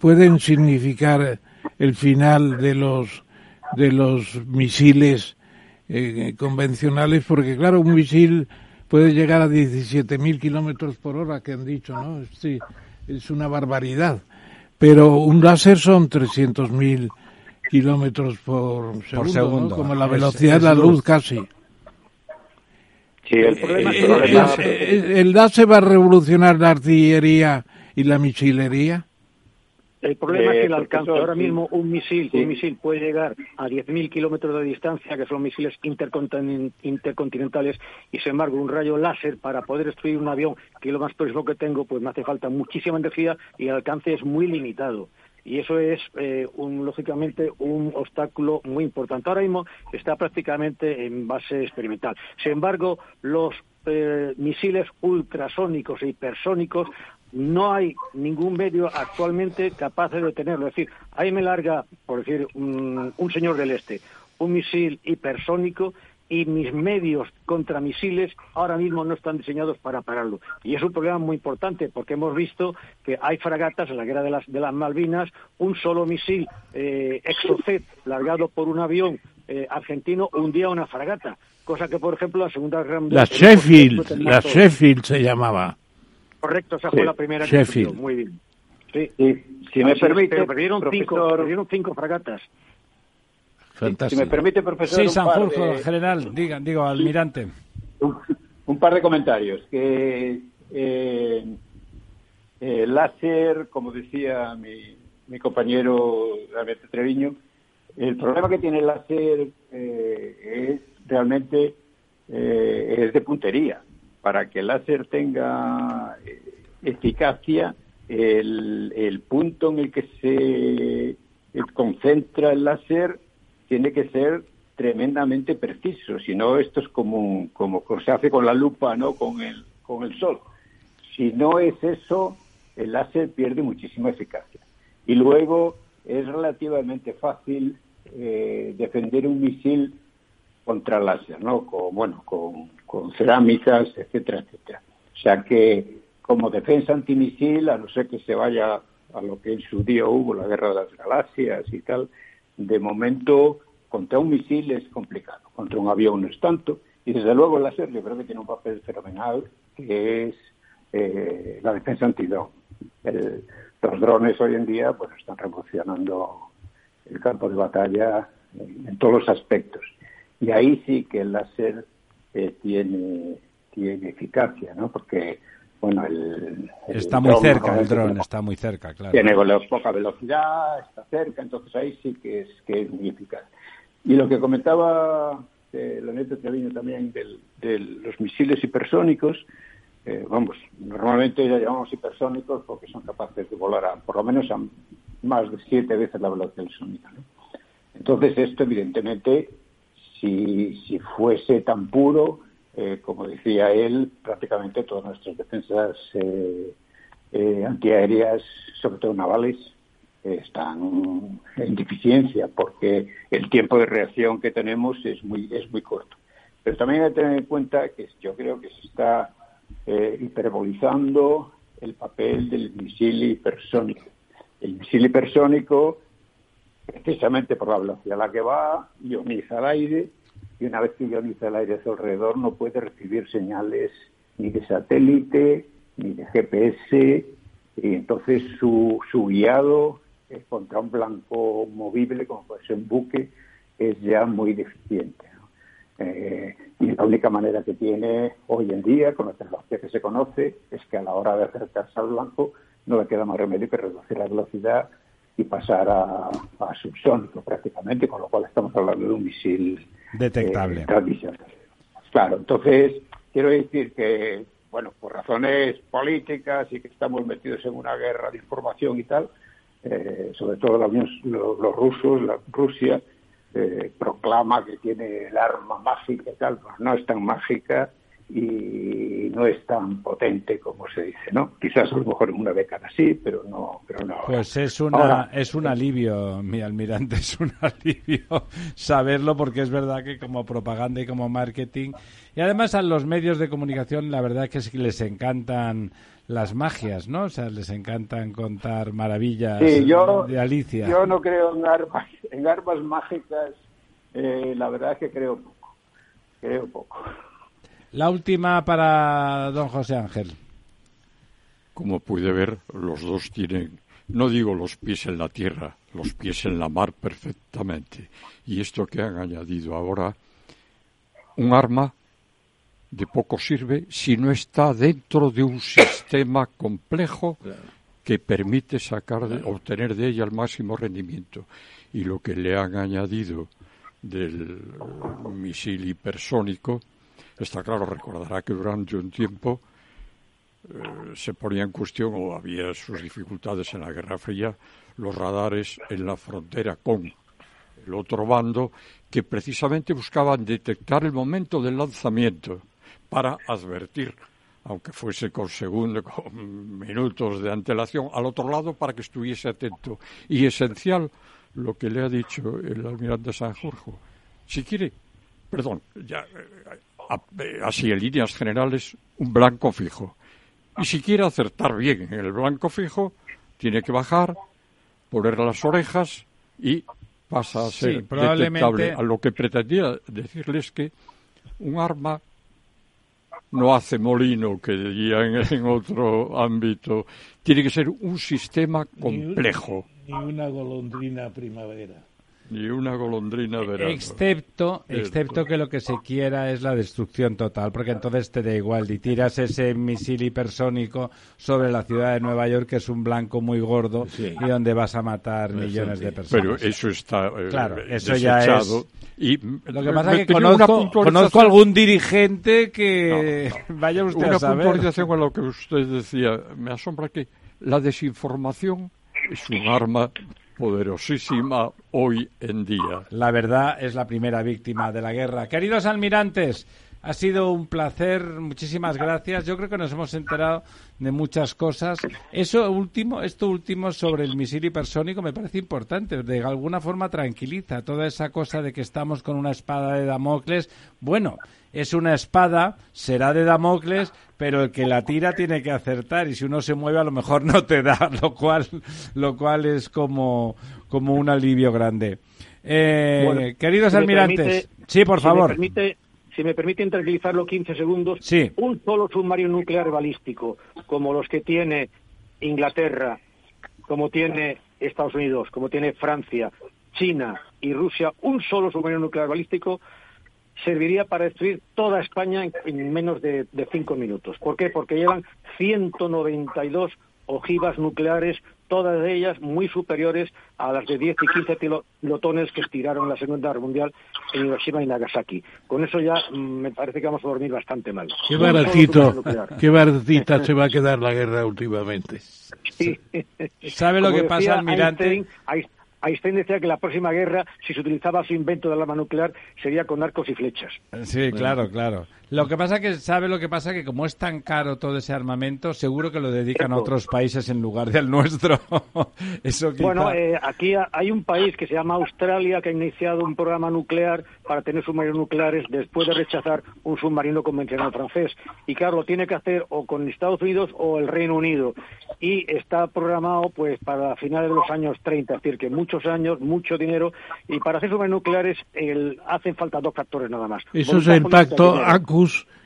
pueden significar el final de los de los misiles eh, convencionales, porque claro, un misil puede llegar a 17.000 kilómetros por hora, que han dicho, ¿no? Sí, es una barbaridad. Pero un láser son 300.000 kilómetros por segundo, como la velocidad de la luz, casi. Sí, el problema es que ¿El DAS se va a revolucionar la artillería y la misilería? El problema es que el alcance, ahora mismo un misil, un misil puede llegar a 10.000 kilómetros de distancia, que son misiles intercontinentales, y sin embargo un rayo láser para poder destruir un avión, que es lo más próximo que tengo, pues me hace falta muchísima energía y el alcance es muy limitado y eso es, eh, un, lógicamente, un obstáculo muy importante. Ahora mismo está prácticamente en base experimental. Sin embargo, los eh, misiles ultrasónicos e hipersónicos no hay ningún medio actualmente capaz de detenerlo. Es decir, ahí me larga, por decir, un señor del este, un misil hipersónico y mis medios contra misiles ahora mismo no están diseñados para pararlo. Y es un problema muy importante porque hemos visto que hay fragatas en la guerra de las, de las Malvinas, un solo misil eh, Exocet largado por un avión eh, argentino hundía una fragata, cosa que por ejemplo la Segunda Guerra Mundial... La Sheffield, la Sheffield se llamaba. Correcto, esa fue la primera Sheffield. muy bien. Sí. Si me permite, pero perdieron, cinco, perdieron cinco fragatas. Si me permite, profesor. Sí, San general, digan, digo, almirante. Un, par de comentarios. Que eh, el láser, como decía mi, mi compañero Alberto Treviño, el problema que tiene el láser eh, es realmente eh, es de puntería. Para que el láser tenga eficacia, el, el punto en el que se concentra el láser tiene que ser tremendamente preciso, si no esto es como, como se hace con la lupa, ¿no? Con el, con el sol. Si no es eso, el láser pierde muchísima eficacia. Y luego es relativamente fácil eh, defender un misil contra láser, ¿no? Con, bueno, con, con cerámicas, etcétera, etcétera. O sea que como defensa antimisil, a no ser que se vaya a lo que en su día hubo, la guerra de las galaxias y tal, de momento, contra un misil es complicado, contra un avión no es tanto, y desde luego el láser yo creo que tiene un papel fenomenal, que es eh, la defensa antidrón. los drones hoy en día pues están revolucionando el campo de batalla en, todos los aspectos. Y ahí sí que el láser eh, tiene, tiene eficacia, ¿no? Porque bueno, el, está muy cerca el dron, está muy cerca, claro. Tiene poca velocidad, está cerca, entonces ahí sí que es, que es muy eficaz. Y lo que comentaba eh, Leonete Treviño también de los misiles hipersónicos, eh, vamos, normalmente ya llamamos hipersónicos porque son capaces de volar a, por lo menos a más de siete veces la velocidad del sonido. Entonces esto evidentemente, si, si fuese tan puro, eh, como decía él, prácticamente todas nuestras defensas eh, eh, antiaéreas, sobre todo navales, están en deficiencia porque el tiempo de reacción que tenemos es muy es muy corto. Pero también hay que tener en cuenta que yo creo que se está hiperbolizando el papel del misil hipersónico. El misil hipersónico, precisamente por la velocidad a la que va, ioniza el aire y una vez que ioniza el aire a su alrededor no puede recibir señales ni de satélite, ni de GPS, y entonces su, su guiado contra un blanco movible, como puede ser un buque, es ya muy deficiente. Eh, y la única manera que tiene hoy en día, con la tecnología que se conoce, es que a la hora de acercarse al blanco no le queda más remedio que reducir la velocidad y pasar a, a subsónico prácticamente, con lo cual estamos hablando de un misil detectable. Eh, claro, entonces quiero decir que, bueno, por razones políticas y que estamos metidos en una guerra de información y tal, eh, sobre todo los, rusos, la Rusia, eh, proclama que tiene el arma mágica y tal, pues no es tan mágica y no es tan potente como se dice, ¿no? Quizás a lo mejor en una década sí, pero no, pero no. Pues es una, es un alivio, mi almirante, es un alivio saberlo porque es verdad que como propaganda y como marketing y además a los medios de comunicación la verdad es que les encantan las magias, ¿no? O sea, les encantan contar maravillas de Alicia. Yo no creo en armas, en armas mágicas, eh, la verdad es que creo poco, creo poco. La última para don José Ángel. Como puede ver, los dos tienen, no digo los pies en la tierra, los pies en la mar perfectamente. Y esto que han añadido ahora, un arma de poco sirve si no está dentro de un sistema complejo que permite sacar obtener de ella el máximo rendimiento. Y lo que le han añadido del misil hipersónico, Está claro, recordará que durante un tiempo eh, se ponía en cuestión o había sus dificultades en la Guerra Fría los radares en la frontera con el otro bando que precisamente buscaban detectar el momento del lanzamiento para advertir, aunque fuese con segundos, con minutos de antelación, al otro lado para que estuviese atento. Y esencial lo que le ha dicho el almirante Sanjurjo. Si quiere, perdón, ya eh, así en líneas generales, un blanco fijo. Y si quiere acertar bien en el blanco fijo, tiene que bajar, poner las orejas y pasa a ser detectable. A lo que pretendía decirles que un arma no hace molino, que diría en, otro ámbito. Tiene que ser un sistema complejo. ni una golondrina primavera. Ni una golondrina verano. Excepto, excepto que lo que se quiera es la destrucción total, porque entonces te da igual. Y tiras ese misil hipersónico sobre la ciudad de Nueva York, que es un blanco muy gordo y donde vas a matar millones de personas. Pero eso está eh, claro, eso ya es. Y lo que pasa es que conozco, conozco algún dirigente que vaya usted a saber. Una puntualización con lo que usted decía. Me asombra que la desinformación es un arma poderosísima hoy en día. La verdad es la primera víctima de la guerra. Queridos almirantes, ha sido un placer, muchísimas gracias. Yo creo que nos hemos enterado de muchas cosas. Eso último, esto último sobre el misil hipersónico me parece importante. De alguna forma tranquiliza toda esa cosa de que estamos con una espada de Damocles. Bueno, es una espada, será de Damocles, pero el que la tira tiene que acertar y si uno se mueve a lo mejor no te da, lo cual, lo cual es como, como un alivio grande. Eh, queridos almirantes, sí, por favor. Si me permiten tranquilizarlo 15 segundos, sí. un solo submarino nuclear balístico, como los que tiene Inglaterra, como tiene Estados Unidos, como tiene Francia, China y Rusia, un solo submarino nuclear balístico serviría para destruir toda España en, menos de, cinco minutos. ¿Por qué? Porque llevan 192 ojivas nucleares, todas ellas muy superiores a las de 10 y 15 pilotones que estiraron la Segunda Guerra Mundial en Hiroshima y Nagasaki. Con eso ya mm, me parece que vamos a dormir bastante mal. Qué baratito, qué baratita se va a quedar la guerra últimamente. ¿Sabe lo que pasa, almirante? Einstein decía que la próxima guerra, si se utilizaba su invento del arma nuclear, sería con arcos y flechas. Sí, claro, claro. Lo que pasa que, ¿sabe lo que pasa? Que como es tan caro todo ese armamento, seguro que lo dedican a otros países en lugar del nuestro. Eso Bueno, eh, aquí hay un país que se llama Australia que ha iniciado un programa nuclear para tener submarinos nucleares después de rechazar un submarino convencional francés. Y claro, lo tiene que hacer o con Estados Unidos o el Reino Unido. Y está programado pues para finales de los años 30, es decir, que muchos años, mucho dinero. Y para hacer submarinos nucleares el, hacen falta dos factores nada más. Eso es el pacto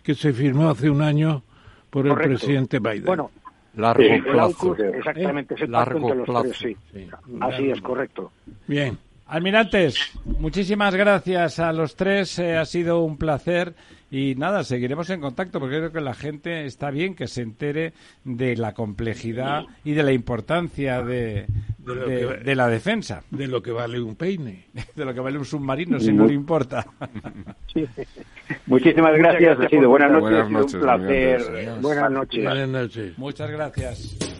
que se firmó hace un año por el presidente Biden. Bueno, Largo El plazo. AUKUS, exactamente, ese pacto Largo entre los plazo. tres, sí. Sí. Así es, correcto. Bien. Almirantes, muchísimas gracias a los tres, eh, ha sido un placer y nada, seguiremos en contacto porque creo que la gente está bien que se entere de la complejidad y de la importancia de, De lo de- que va- de la defensa, De lo que vale un peine. de lo que vale un submarino si no le importa. Muchísimas gracias, ha sido buenas noches, Buenas noches, un placer. Almirantes. Buenas noches. Buenas noches. Muchas gracias.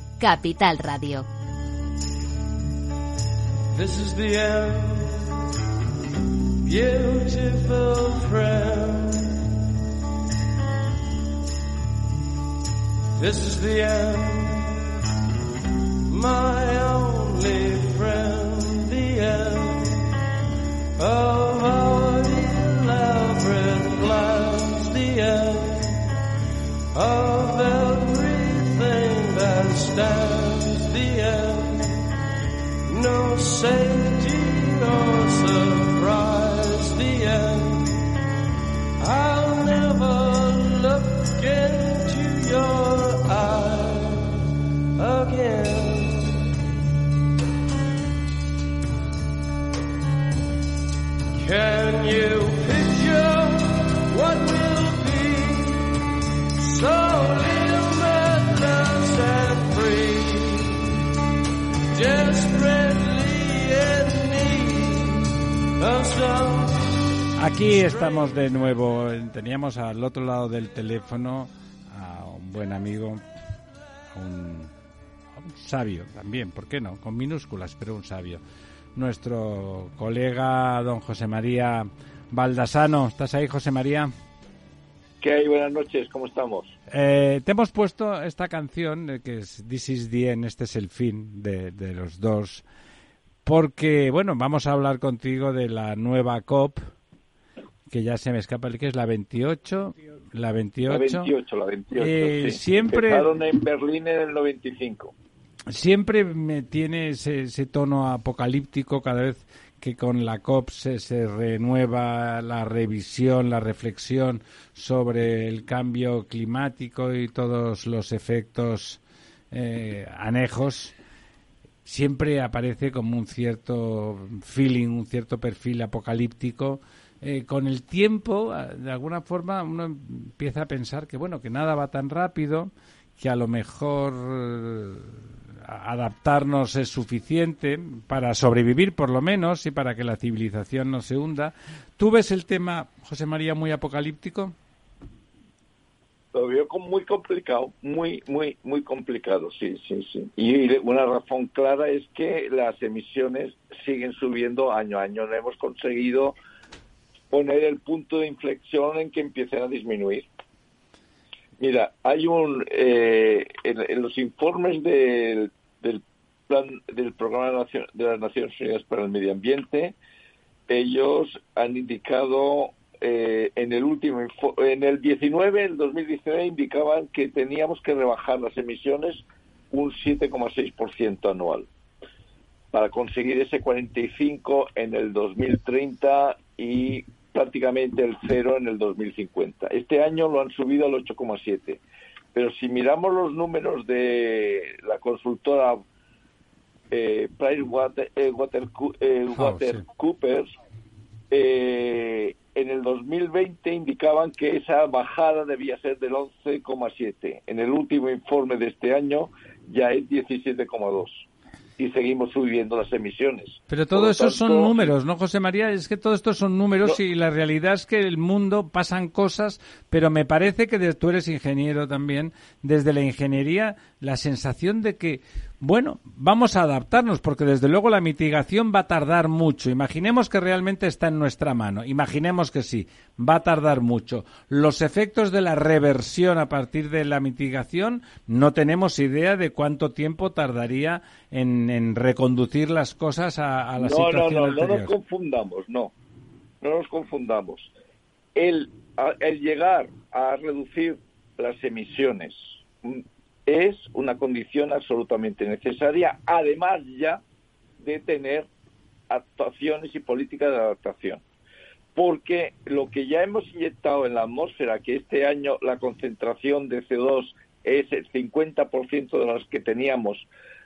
Capital Radio. This is the end, beautiful friend. This is the end, my only friend. The end of our elaborate plans. The end of safety or surprise. The end. I'll never look into your eyes again. Can you Aquí estamos de nuevo. Teníamos al otro lado del teléfono a un buen amigo, a un, a un sabio también, ¿por qué no? Con minúsculas, pero un sabio. Nuestro colega don José María Baldasano. ¿Estás ahí, José María? ¿Qué hay? Buenas noches, ¿cómo estamos? Eh, te hemos puesto esta canción, eh, que es This is the End, este es el fin de, de los dos, porque, bueno, vamos a hablar contigo de la nueva COP, que ya se me escapa, el que es la 28, la 28. La 28, la 28. Eh, sí. siempre- Empezaron en Berlín en el 95. Siempre me tiene ese, ese tono apocalíptico cada vez que con la COP se, se renueva la revisión, la reflexión sobre el cambio climático y todos los efectos eh, anejos. Siempre aparece como un cierto feeling, un cierto perfil apocalíptico. Eh, con el tiempo, de alguna forma, uno empieza a pensar que bueno, que nada va tan rápido, que a lo mejor eh, adaptarnos es suficiente para sobrevivir por lo menos y para que la civilización no se hunda. ¿Tú ves el tema, José María, muy apocalíptico? Lo veo muy complicado, muy, muy, muy complicado, sí, sí, sí. Y una razón clara es que las emisiones siguen subiendo año a año. No hemos conseguido poner el punto de inflexión en que empiecen a disminuir. Mira, hay un eh, en, los informes del, del plan del programa de, las Naciones Unidas para el Medio Ambiente, ellos han indicado eh, en el último en el 19, el 2019 indicaban que teníamos que rebajar las emisiones un 7,6% anual para conseguir ese 45 en el 2030 y prácticamente el cero en el 2050. Este año lo han subido al 8,7. Pero si miramos los números de la consultora eh, Pricewater- eh, Watercoo- eh, Ah, Watercoopers, eh, en el 2020 indicaban que esa bajada debía ser del 11,7. En el último informe de este año ya es 17,2. Y seguimos subiendo las emisiones. Pero todo eso son números, ¿no, José María? Es que todo esto son números No. y la realidad es que el mundo pasan cosas, pero me parece que de- tú eres ingeniero también, desde la ingeniería, la sensación de que, bueno, vamos a adaptarnos, porque desde luego la mitigación va a tardar mucho. Imaginemos que realmente está en nuestra mano, imaginemos que sí, va a tardar mucho. Los efectos de la reversión a partir de la mitigación, no tenemos idea de cuánto tiempo tardaría en, en reconducir las cosas a, a la no, no, situación no, no nos anterior. confundamos, no. No nos confundamos. El, llegar a reducir las emisiones es una condición absolutamente necesaria, además ya de tener actuaciones y políticas de adaptación. Porque lo que ya hemos inyectado en la atmósfera, que este año la concentración de CO2 es el 50% de las que teníamos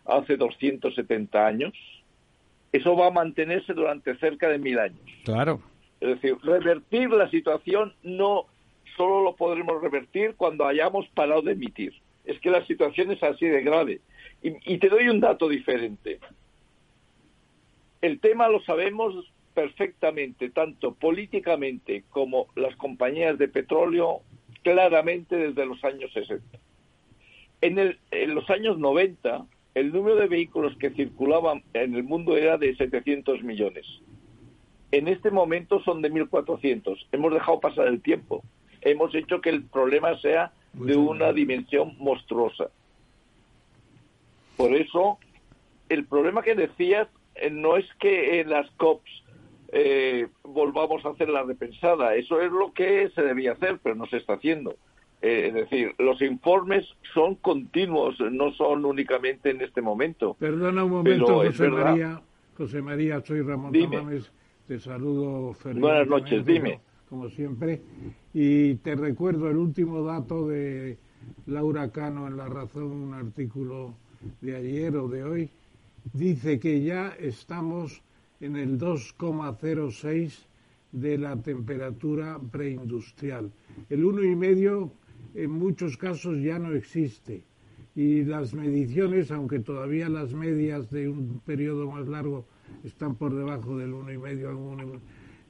hace 270 años, eso va a mantenerse durante cerca de mil años. Claro. Es decir, revertir la situación no solo lo podremos revertir cuando hayamos parado de emitir. Es que la situación es así de grave. Y, te doy un dato diferente. El tema lo sabemos perfectamente, tanto políticamente como las compañías de petróleo, claramente desde los años 60. En, el- en los años 90, el número de vehículos que circulaban en el mundo era de 700 millones en este momento son de 1.400. Hemos dejado pasar el tiempo. Hemos hecho que el problema sea de una dimensión monstruosa. Por eso, el problema que decías eh, no es que en las COPs eh, volvamos a hacer la repensada. Eso es lo que se debía hacer, pero no se está haciendo. Eh, es decir, los informes son continuos, no son únicamente en este momento. Perdona un momento, José. María. José María, soy Ramón Dime. Tamames. Te saludo Buenas noches, dime. Como siempre. Y te recuerdo el último dato de Laura Cano en La Razón, un artículo de ayer o de hoy. Dice que ya estamos en el 2,06 de la temperatura preindustrial. El 1,5 en muchos casos ya no existe y las mediciones, aunque todavía las medias de un periodo más largo están por debajo del 1,5 al 1,5.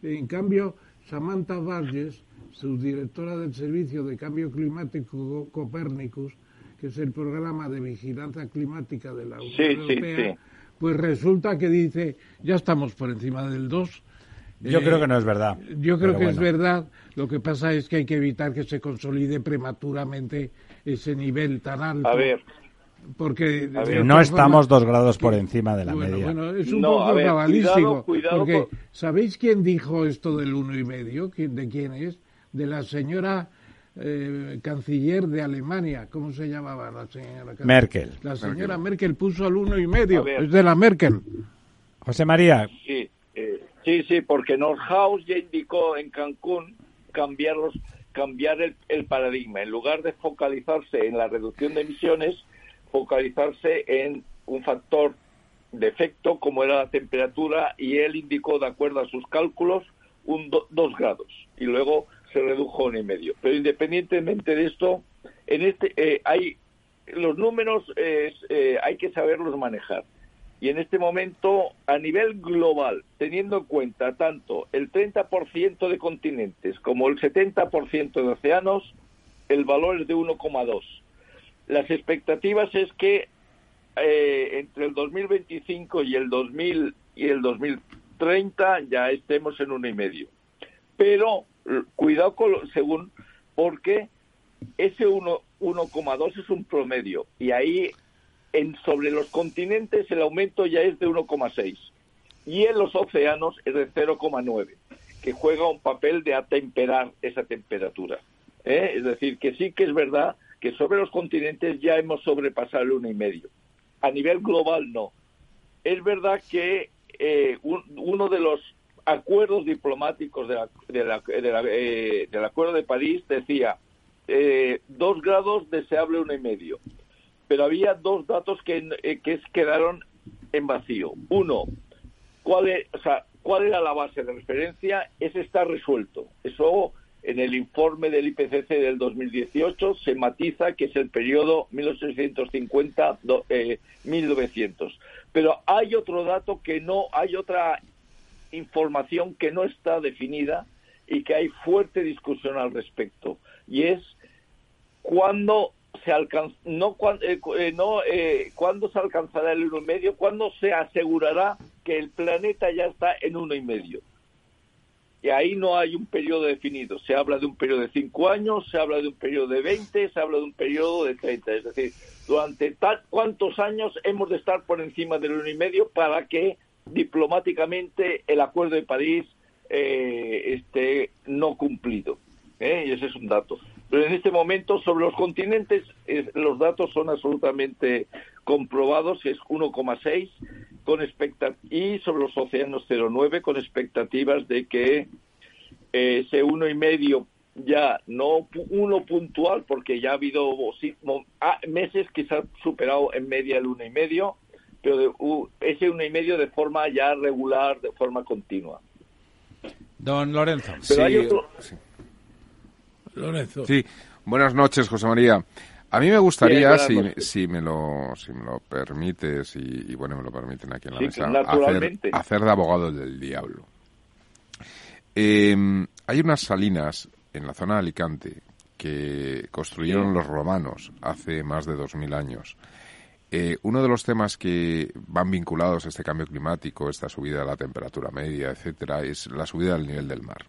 En cambio, Samantha Vargas, subdirectora del Servicio de Cambio Climático Copérnicus, que es el programa de vigilancia climática de la Unión Sí, Europea, sí. pues resulta que dice, ya estamos por encima del 2. Yo creo que no es verdad, Yo creo que es verdad. Lo que pasa es que hay que evitar que se consolide prematuramente ese nivel tan alto. A ver, porque No estamos dos grados por encima de la bueno, media. bueno, es un No, poco ver, cabalístico. cuidado, cuidado porque, ¿sabéis quién dijo esto del uno y medio? ¿Quién- ¿De quién es? De la señora eh, canciller de Alemania. ¿Cómo se llamaba la señora? canciller? Merkel. La señora Merkel, puso al uno y medio. Es de la Merkel. José María, Sí, eh, sí, sí, porque Nordhaus ya indicó en Cancún cambiar, los, cambiar el, el paradigma. En lugar de focalizarse en la reducción de emisiones, focalizarse en un factor de efecto como era la temperatura y él indicó, de acuerdo a sus cálculos, un do- dos grados y luego se redujo a uno y medio. Pero independientemente de esto, en este eh, hay los números eh, eh, hay que saberlos manejar. Y en este momento, a nivel global, teniendo en cuenta tanto el 30% de continentes como el 70% de océanos, el valor es de 1,2. Las expectativas es que eh, entre el 2025 y el 2000 y el 2030 ya estemos en uno y medio. Pero cuidado con lo, según porque ese 1 1,2 es un promedio y ahí en sobre los continentes el aumento ya es de 1,6 y en los océanos es de 0,9 que juega un papel de atemperar esa temperatura. ¿eh? Es decir, que sí que es verdad que sobre los continentes ya hemos sobrepasado el uno y medio. A nivel global no. Es verdad que eh, un- uno de los acuerdos diplomáticos de la- de la- de la- eh, del Acuerdo de París decía eh, dos grados deseable uno y medio, pero había dos datos que, que quedaron en vacío. Uno, ¿cuál, es, ¿cuál era la base de referencia? Ese está resuelto. Eso en el informe del IPCC del 2018 se matiza que es el periodo 1850-1900. Pero hay otro dato que no, hay otra información que no está definida y que hay fuerte discusión al respecto. Y es cuándo se alcanza, no, cuan- eh, eh, no eh, cuándo se alcanzará el uno y medio, cuándo se asegurará que el planeta ya está en uno y medio. Y ahí no hay un periodo definido. Se habla de un periodo de cinco años, se habla de un periodo de 20, se habla de un periodo de 30. Es decir, durante tal, cuántos años hemos de estar por encima del uno y medio para que diplomáticamente el Acuerdo de París eh, esté no cumplido. ¿eh? Ese es un dato. Pero en este momento, sobre los continentes, los datos son absolutamente comprobados, es 1,6 con y sobre los océanos 0,9 con expectativas de que eh, ese uno y medio ya no pu- uno puntual porque ya ha habido sí, mo- ah, meses que se ha superado en media el uno y medio pero de, u- ese uno y medio de forma ya regular de forma continua Don Lorenzo. pero hay otro Lorenzo. Sí, buenas noches, José María. A mí me gustaría, si, me lo, si me lo permites, y, y bueno, me lo permiten aquí en la Sí, mesa, hacer, hacer de abogado del diablo. Eh, hay unas salinas en la zona de Alicante que construyeron los romanos hace más de 2.000 años. Eh, uno de los temas que van vinculados a este cambio climático, esta subida de la temperatura media, etcétera, es la subida del nivel del mar.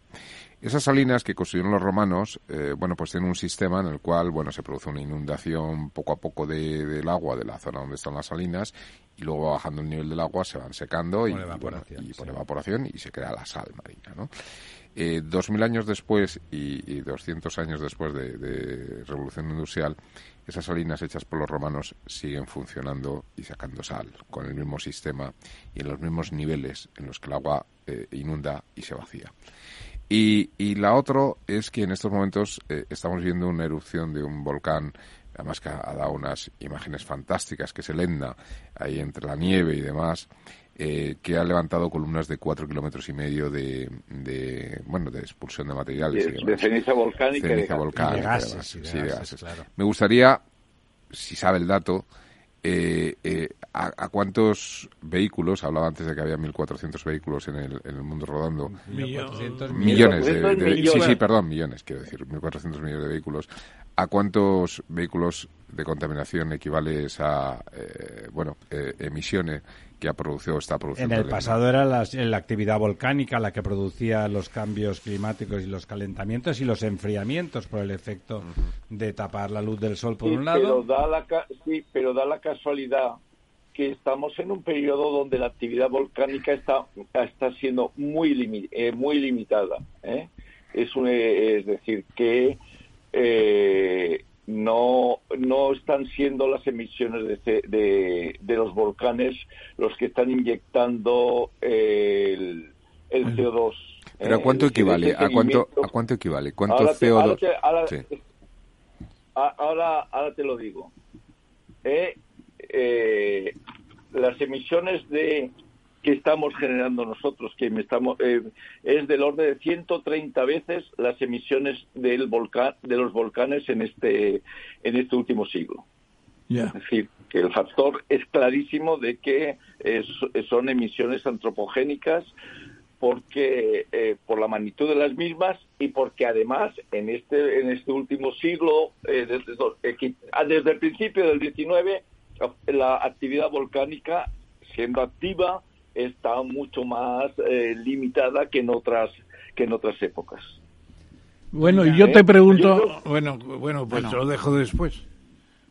Esas salinas que construyeron los romanos, eh, bueno, pues tienen un sistema en el cual, bueno, se produce una inundación poco a poco de- del agua de la zona donde están las salinas y luego va bajando el nivel del agua, se van secando y, Por y, evaporación, bueno, y por sí. evaporación y se crea la sal marina, ¿no? Eh, Dos mil años después y, 200 años después de, de Revolución Industrial, esas salinas hechas por los romanos siguen funcionando y sacando sal con el mismo sistema y en los mismos niveles en los que el agua eh, inunda y se vacía. Y, y la otra es que en estos momentos eh, estamos viendo una erupción de un volcán, además que ha, dado unas imágenes fantásticas, que es el Etna, ahí entre la nieve y demás, eh, que ha levantado columnas de cuatro kilómetros y medio de, de, bueno, de expulsión de materiales. de, de ceniza volcánica y de Ceniza gas. volcánica, Y de gases, además, y de sí, de gases, gases. claro. Me gustaría, si sabe el dato, eh, eh, a, a cuántos vehículos, hablaba antes de que había 1.400 vehículos en el, en el mundo rodando, 1.400 millones de, 1.400 de- sí, millones. sí, perdón, millones, quiero decir, 1.400 millones de vehículos. ¿A cuántos vehículos de contaminación equivale esa, eh, bueno, eh, emisiones que ha producido o está En produciendo? el el- pasado era la actividad volcánica la que producía los cambios climáticos y los calentamientos y los enfriamientos por el efecto de tapar la luz del sol por Sí, un Pero lado. da, la, ca- sí, pero da la casualidad que estamos en un periodo donde la actividad volcánica está, está siendo muy, limi- eh, muy limitada. ¿eh? Es, un- eh, es decir, que eh, no, no están siendo las emisiones de, ce- de, de los volcanes los que están inyectando el, el CO2. ¿Pero a ¿eh? cuánto equivale? ¿A cuánto, ¿A cuánto equivale? ¿Cuánto Ahora te- CO2? ahora te- ahora- Sí. a- ahora, ahora te lo digo. Eh, eh, las emisiones de que estamos generando nosotros, que me estamos, eh, es del orden de 130 veces las emisiones del volcán, de los volcanes en este, en este último siglo. Es decir, que el factor es clarísimo de que es- son emisiones antropogénicas porque eh, por la magnitud de las mismas y porque además en este en este último siglo eh, desde, ah, desde el principio del 19 la actividad volcánica siendo activa está mucho más eh, limitada que en otras que en otras épocas. Bueno, y yo ¿eh? te pregunto, Yo bueno, bueno, pues Bueno. lo dejo después.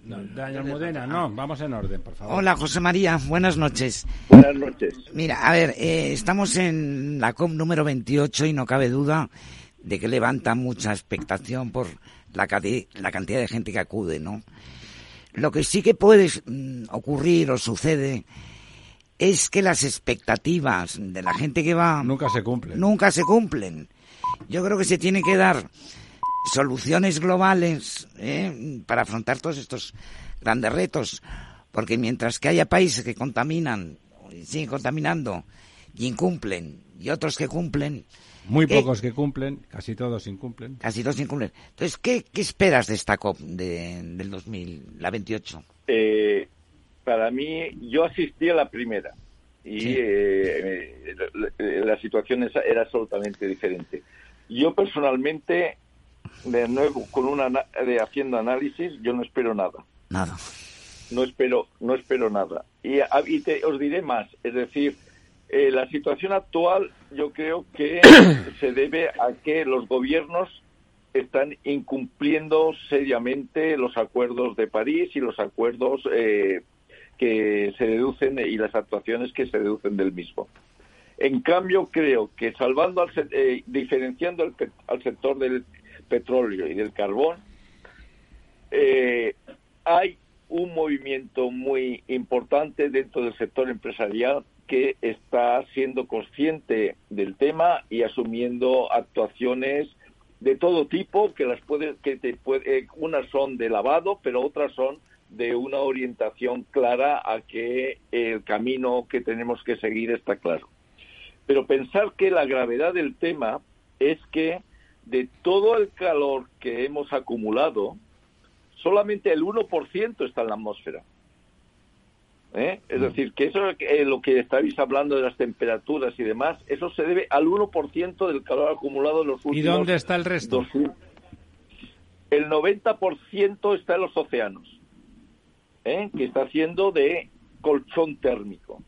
No, Doña Almudena, no, vamos en orden, por favor. Hola, José María, buenas noches. Buenas noches. Mira, a ver, eh, estamos en la COP número 28 y no cabe duda de que levanta mucha expectación por la, la cantidad de gente que acude, ¿no? Lo que sí que puede mm, ocurrir o sucede es que las expectativas de la gente que va Nunca se cumplen. nunca se cumplen. Yo creo que se tiene que dar soluciones globales ¿eh? para afrontar todos estos grandes retos, porque mientras que haya países que contaminan, y siguen contaminando y incumplen, y otros que cumplen, Muy eh, pocos que cumplen, casi todos incumplen. casi todos incumplen. Entonces, ¿qué, qué esperas de esta COP de- del 2000, la 28? Eh, para mí, yo asistí a la primera y Sí. eh, la, la situación era absolutamente diferente. Yo personalmente, de nuevo, con una de haciendo análisis, yo no espero nada. Nada. No espero, no espero nada. Y, a- y te- os diré más, es decir, eh, la situación actual yo creo que se debe a que los gobiernos están incumpliendo seriamente los acuerdos de París y los acuerdos eh, que se deducen y las actuaciones que se deducen del mismo. En cambio, creo que salvando al, eh, diferenciando pe- al sector del petróleo y del carbón, eh, hay un movimiento muy importante dentro del sector empresarial que está siendo consciente del tema y asumiendo actuaciones de todo tipo que las puede que te puede eh, unas son de lavado pero otras son de una orientación clara a que el camino que tenemos que seguir está claro pero pensar que la gravedad del tema es que de todo el calor que hemos acumulado solamente el 1% está en la atmósfera. ¿Eh? Es decir, que eso es eh, lo que estáis hablando de las temperaturas y demás, eso se debe al 1% del calor acumulado en los últimos... ¿Y dónde está el resto? 2000. El 90% está en los océanos, ¿eh? que está haciendo de colchón térmico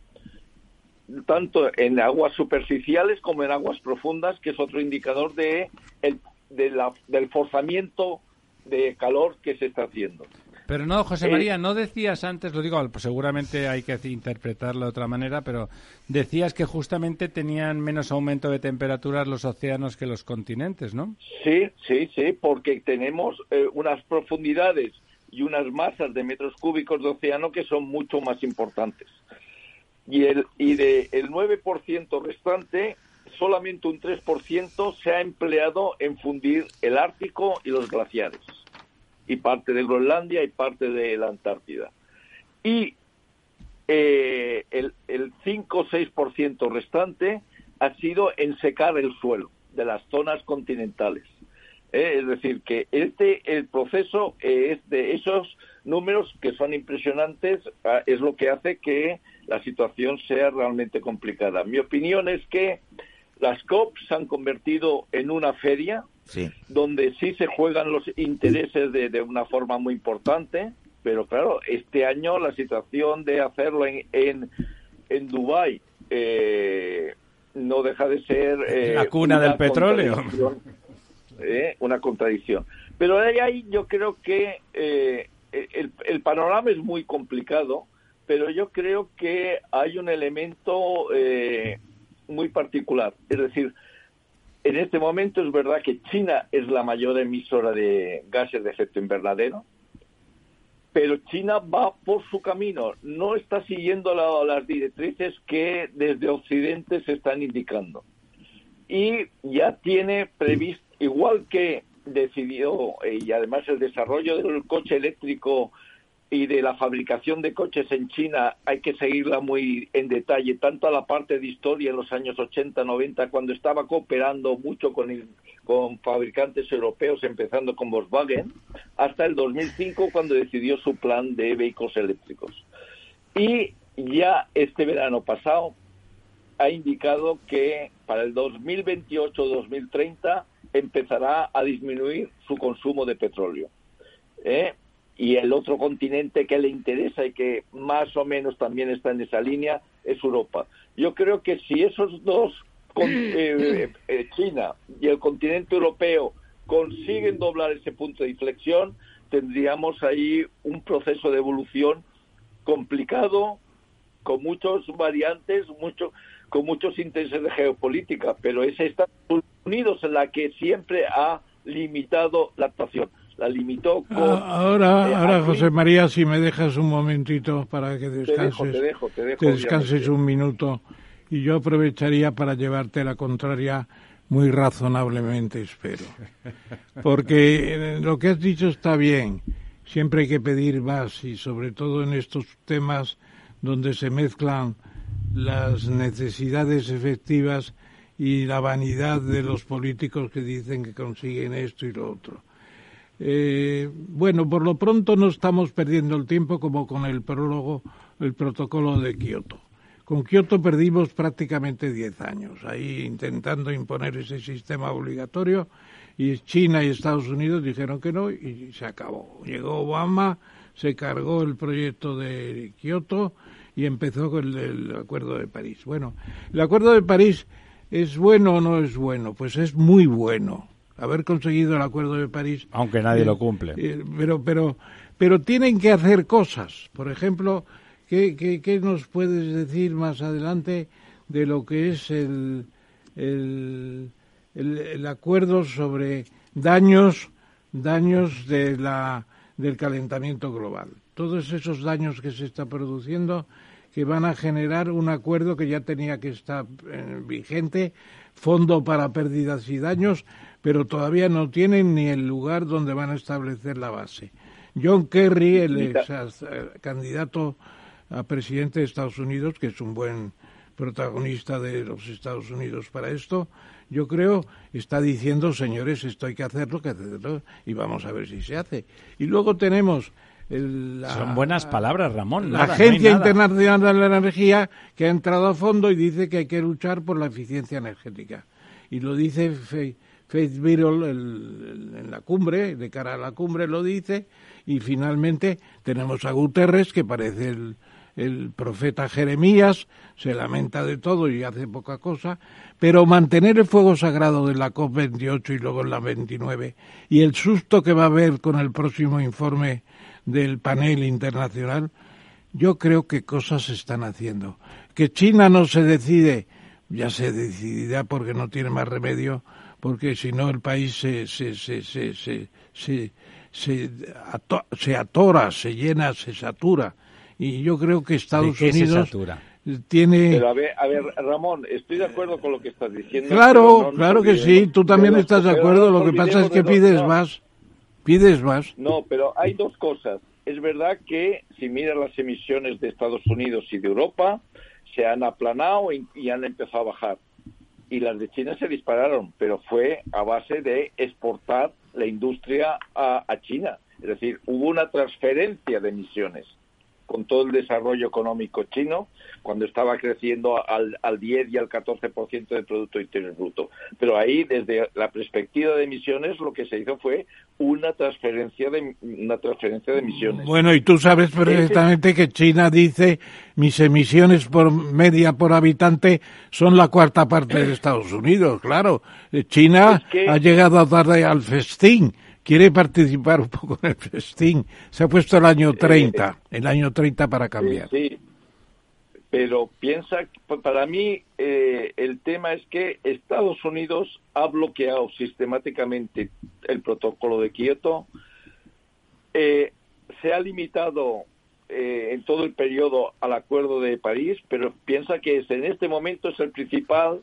tanto en aguas superficiales como en aguas profundas, que es otro indicador de el, de la- del forzamiento de calor que se está haciendo. Pero no, José Eh, María, no decías antes, lo digo, pues seguramente hay que interpretarlo de otra manera, pero decías que justamente tenían menos aumento de temperaturas los océanos que los continentes, ¿no? Sí, sí, sí, porque tenemos eh, unas profundidades y unas masas de metros cúbicos de océano que son mucho más importantes. Y el y de el 9% restante, solamente un 3% se ha empleado en fundir el Ártico y los glaciares. Y parte de Groenlandia y parte de la Antártida. Y eh, el, el 5 o 6% restante ha sido en secar el suelo de las zonas continentales. Eh, Es decir, que este el proceso eh, es de esos números que son impresionantes, ah, es lo que hace que la situación sea realmente complicada. Mi opinión es que las COP se han convertido en una feria Sí. donde sí se juegan los intereses de, de una forma muy importante, pero claro, este año la situación de hacerlo en, en, en Dubái eh, no deja de ser... eh, La cuna una del petróleo. Eh, una contradicción. Pero de ahí yo creo que eh, el, panorama es muy complicado, pero yo creo que hay un elemento eh, muy particular. Es decir, en este momento es verdad que China es la mayor emisora de gases de efecto invernadero, pero China va por su camino, no está siguiendo la- las directrices que desde Occidente se están indicando. Y ya tiene previsto, igual que decidió, eh, y además el desarrollo del coche eléctrico y de la fabricación de coches en China hay que seguirla muy en detalle, tanto a la parte de historia en los años 80, 90, cuando estaba cooperando mucho con, con fabricantes europeos, empezando con Volkswagen, hasta el 2005, cuando decidió su plan de vehículos eléctricos. Y ya este verano pasado ha indicado que para el 2028-2030 empezará a disminuir su consumo de petróleo. ¿eh? Y el otro continente que le interesa y que más o menos también está en esa línea es Europa. Yo creo que si esos dos, con- eh, eh, China y el continente europeo, consiguen doblar ese punto de inflexión, tendríamos ahí un proceso de evolución complicado, con muchos variantes, mucho, con muchos intereses de geopolítica, pero es Estados Unidos la que siempre ha limitado la actuación. la limitó con... Ah, ahora, eh, ahora José María, si me dejas un momentito para que descanses, te dejo, te dejo, que descanses un minuto y yo aprovecharía para llevarte la contraria muy razonablemente, espero. Porque eh, lo que has dicho está bien. Siempre hay que pedir más y sobre todo en estos temas donde se mezclan las necesidades efectivas y la vanidad de los políticos que dicen que consiguen esto y lo otro. Eh, bueno, por lo pronto no estamos perdiendo el tiempo como con el prólogo, el protocolo de Kioto. Con Kioto perdimos prácticamente 10 años, ahí intentando imponer ese sistema obligatorio y China y Estados Unidos dijeron que no y se acabó. Llegó Obama, se cargó el proyecto de Kioto y empezó con el, el Acuerdo de París. Bueno, el Acuerdo de París es bueno o no es bueno, pues es muy bueno. Haber conseguido el Acuerdo de París Aunque nadie eh, lo cumple. eh, pero, pero, pero tienen que hacer cosas. Por ejemplo, ¿qué, qué, qué nos puedes decir más adelante de lo que es el, el, el, el acuerdo sobre daños, daños de la, del calentamiento global? Todos esos daños que se está produciendo que van a generar un acuerdo que ya tenía que estar eh, vigente, fondo para pérdidas y daños, pero todavía no tienen ni el lugar donde van a establecer la base. John Kerry, el ex, eh, candidato a presidente de Estados Unidos, que es un buen protagonista de los Estados Unidos para esto, yo creo está diciendo, señores, esto hay que hacerlo, que hacerlo, y vamos a ver si se hace. Y luego tenemos el- la, Son buenas palabras, Ramón. la nada, Agencia. Internacional de la Energía que ha entrado a fondo y dice que hay que luchar por la eficiencia energética. Y lo dice Faith Birol en la cumbre, de cara a la cumbre lo dice, y finalmente tenemos a Guterres, que parece el, el profeta Jeremías, se lamenta de todo y hace poca cosa, pero mantener el fuego sagrado de la COP28 y luego en la 29 y el susto que va a haber con el próximo informe del panel internacional, yo creo que cosas se están haciendo. Que China no se decide, ya se decidirá porque no tiene más remedio, porque si no el país se, se, se, se, se, se, se ato- se atora, se llena, se satura. Y yo creo que Estados qué se Unidos satura? tiene... Pero a ver, a ver, Ramón, estoy de acuerdo con lo que estás diciendo. Claro, no claro que sí, tú también estás de acuerdo, no lo que pasa es que pides no, más, pides más. No, pero hay dos cosas. Es verdad que si miras las emisiones de Estados Unidos y de Europa, se han aplanado y, han empezado a bajar. Y las de China se dispararon, pero fue a base de exportar la industria a China. Es decir, hubo una transferencia de emisiones con todo el desarrollo económico chino, cuando estaba creciendo al, al 10 y al 14% del Producto Interior Bruto. Pero ahí, desde la perspectiva de emisiones, lo que se hizo fue una transferencia de, una transferencia de emisiones. Bueno, y tú sabes perfectamente que China dice mis emisiones por media por habitante son la cuarta parte de Estados Unidos, claro. Eh, China Es que- ha llegado tarde al festín, quiere participar un poco en el festín. Se ha puesto el año 30, el año 30 para cambiar. Sí, sí. pero piensa, que para mí eh, el tema es que Estados Unidos ha bloqueado sistemáticamente el protocolo de Kioto, eh, se ha limitado eh, en todo el periodo al Acuerdo de París, pero piensa que es, en este momento es el principal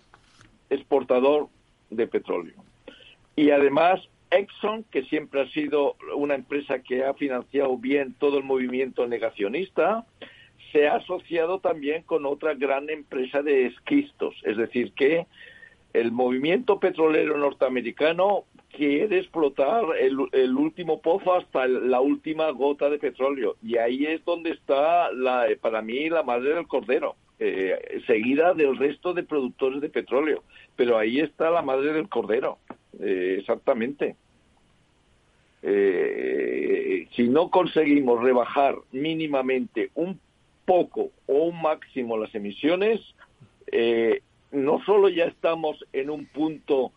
exportador de petróleo. Y además Exxon, que siempre ha sido una empresa que ha financiado bien todo el movimiento negacionista, se ha asociado también con otra gran empresa de esquistos. Es decir, que el movimiento petrolero norteamericano quiere explotar el, el último pozo hasta la última gota de petróleo. Y ahí es donde está, la, para mí, la madre del cordero, eh, seguida del resto de productores de petróleo. Pero ahí está la madre del cordero, eh, exactamente. Eh, si no conseguimos rebajar mínimamente un poco o un máximo las emisiones, eh, no solo ya estamos en un punto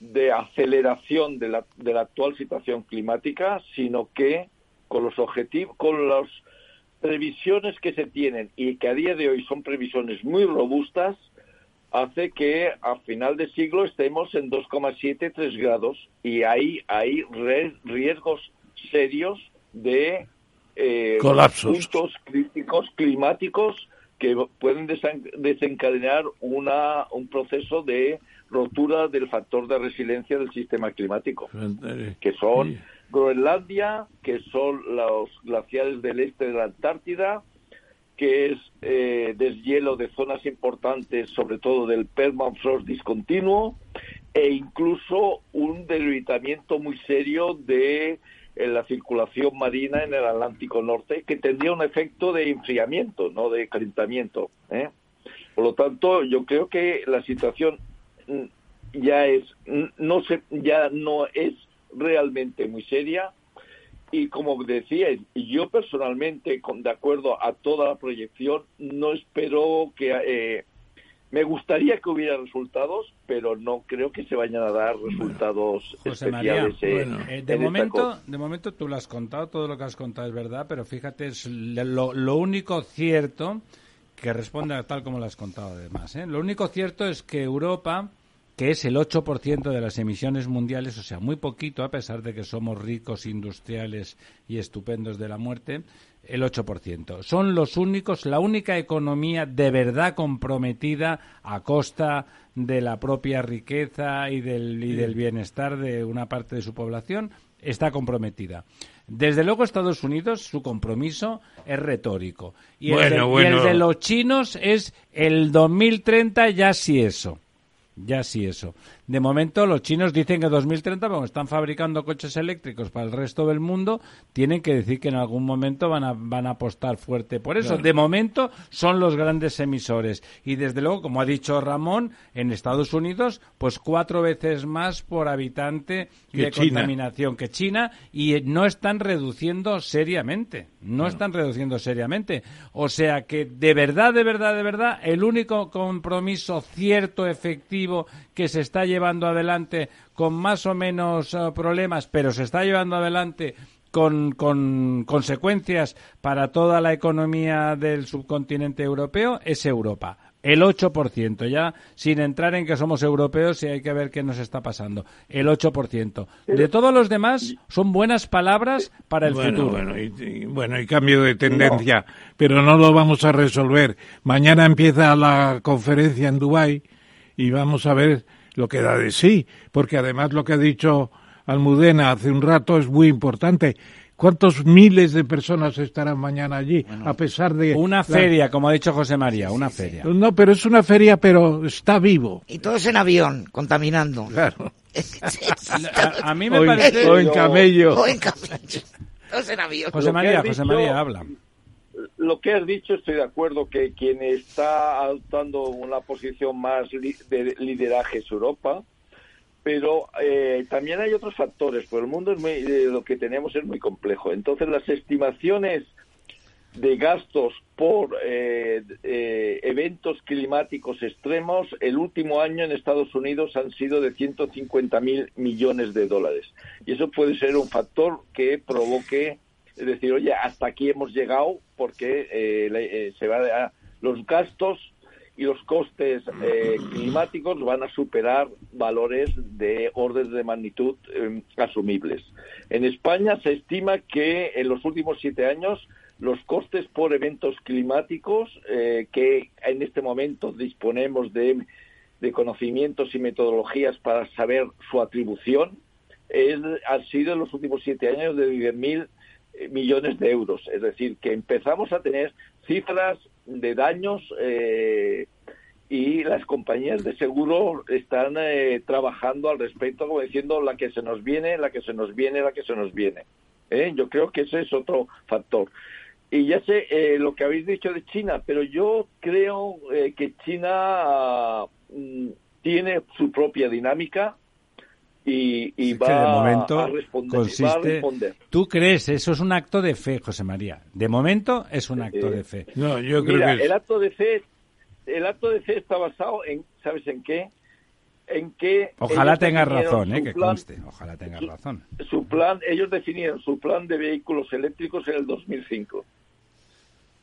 de aceleración de la, de la actual situación climática, sino que con los objetivos, con las previsiones que se tienen y que a día de hoy son previsiones muy robustas, hace que a final de siglo estemos en 2,7, 3 grados y hay, hay riesgos serios de eh, Colapsos. puntos críticos climáticos que pueden desen- desencadenar una, un proceso de rotura del factor de resiliencia del sistema climático, que son Groenlandia, que son los glaciares del este de la Antártida, que es eh, deshielo de zonas importantes, sobre todo del permafrost discontinuo, e incluso un debilitamiento muy serio de eh, la circulación marina en el Atlántico Norte, que tendría un efecto de enfriamiento, no de calentamiento. ¿eh? Por lo tanto, yo creo que la situación mm, ya es no se ya no es realmente muy seria y como decía yo personalmente con- de acuerdo a toda la proyección no espero que eh, me gustaría que hubiera resultados pero no creo que se vayan a dar resultados José María, especiales eh, eh, en de momento, de momento tú lo has contado, todo lo que has contado es verdad, pero fíjate, es lo, lo único cierto que responde a tal como lo has contado además. ¿eh? Lo único cierto es que Europa, que es el 8% de las emisiones mundiales, o sea, muy poquito, a pesar de que somos ricos, industriales y estupendos de la muerte, el 8%. Son los únicos, la única economía de verdad comprometida a costa de la propia riqueza y del, y del bienestar de una parte de su población, está comprometida. Desde luego Estados Unidos, su compromiso es retórico. Y el, Bueno, de, y el de los chinos es el 2030 ya sí eso. Ya sí eso. De momento los chinos dicen que 2030, como están fabricando coches eléctricos para el resto del mundo, tienen que decir que en algún momento van a, van a apostar fuerte por eso. Claro. De momento son los grandes emisores. Y desde luego, como ha dicho Ramón, en Estados Unidos, pues cuatro veces más por habitante Que de China. contaminación que China y eh, no están reduciendo seriamente. No están reduciendo seriamente. O sea que de verdad, de verdad, de verdad, el único compromiso cierto, efectivo, que se está llevando adelante con más o menos eh, problemas, pero se está llevando adelante con, con consecuencias para toda la economía del subcontinente europeo es Europa. El 8%, ya sin entrar en que somos europeos y hay que ver qué nos está pasando. El 8%. De todos los demás, son buenas palabras para el bueno, futuro. Bueno y, y- bueno, y cambio de tendencia, pero no lo vamos a resolver. Mañana empieza la conferencia en Dubái y vamos a ver lo que da de sí, porque además lo que ha dicho Almudena hace un rato es muy importante. ¿Cuántos miles de personas estarán mañana allí? a pesar de... Una la- feria, como ha dicho José María, una feria. No, pero es una feria, pero está vivo. Y todos en avión, contaminando. Claro. A, a mí me O en- parece... o en camello. O en camello. Todos en avión. José María, José María, habla. Lo que has dicho estoy de acuerdo que quien está adoptando una posición más li- de lideraje es Europa pero eh, también hay otros factores pues el mundo es muy, eh, lo que tenemos es muy complejo. Entonces las estimaciones de gastos por eh, eh, eventos climáticos extremos el último año en Estados Unidos han sido de 150 mil millones de dólares. Y eso puede ser un factor que provoque es decir, oye, hasta aquí hemos llegado porque eh, le- eh, se va a- los gastos y los costes eh, climáticos van a superar valores de orden de magnitud eh, asumibles. En España se estima que en los últimos siete años los costes por eventos climáticos, eh, que en este momento disponemos de, de conocimientos y metodologías para saber su atribución, han sido en los últimos siete años de 10.000 eh, millones de euros. Es decir, que empezamos a tener cifras de daños eh, y las compañías de seguro están eh, trabajando al respecto, como diciendo la que se nos viene, la que se nos viene, la que se nos viene. ¿eh? Yo creo que ese es otro factor. Y ya sé eh, lo que habéis dicho de China, pero yo creo eh, que China mm, tiene su propia dinámica y, y que va, de momento a responder, va a consiste... responder. ¿Tú crees? Eso es un acto de fe, José María. De momento es un acto Eh, de fe. No, yo creo Mira, que es- el acto de fe, el acto de fe está basado en, ¿sabes en qué? En que Ojalá tengas razón, eh, que plan- conste. Ojalá tengas razón. su plan, ellos definieron su plan de vehículos eléctricos en el 2005.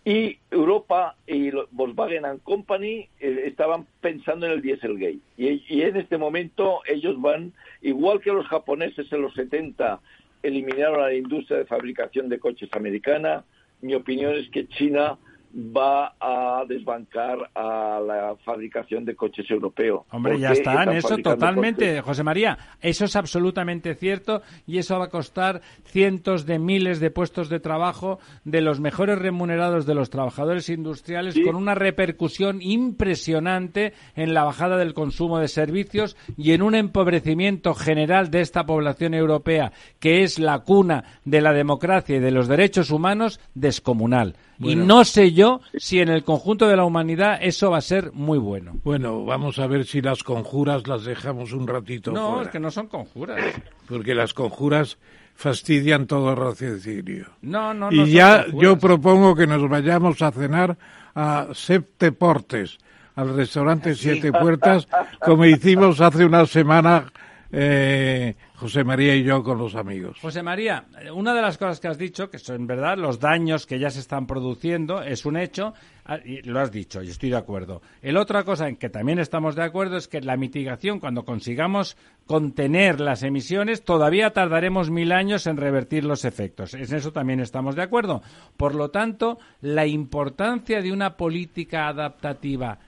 Y Europa y Volkswagen and Company eh, estaban pensando en el Dieselgate. Y, y en este momento ellos van, igual que los japoneses en los 70 eliminaron a la industria de fabricación de coches americana, mi opinión es que China va a desbancar a la fabricación de coches europeos. Hombre, ya está, en están eso totalmente, coches. José María. Eso es absolutamente cierto y eso va a costar cientos de miles de puestos de trabajo de los mejores remunerados de los trabajadores industriales con una repercusión impresionante en la bajada del consumo de servicios y en un empobrecimiento general de esta población europea, que es la cuna de la democracia y de los derechos humanos, descomunal. Bueno. Y no sé yo si en el conjunto de la humanidad eso va a ser muy bueno. Bueno, vamos a ver si las conjuras las dejamos un ratito No, fuera. es que no son conjuras. Porque las conjuras fastidian todo raciocinio. No, no, no y ya yo propongo que nos vayamos a cenar a Septeportes, al restaurante Siete Puertas, como hicimos hace una semana eh, José María y yo con los amigos. José María, una de las cosas que has dicho, que son verdad, los daños que ya se están produciendo, es un hecho, ah, y lo has dicho, y estoy de acuerdo. El otra cosa en que también estamos de acuerdo es que la mitigación, cuando consigamos contener las emisiones, todavía tardaremos mil años en revertir los efectos. En eso también estamos de acuerdo. Por lo tanto, la importancia de una política adaptativa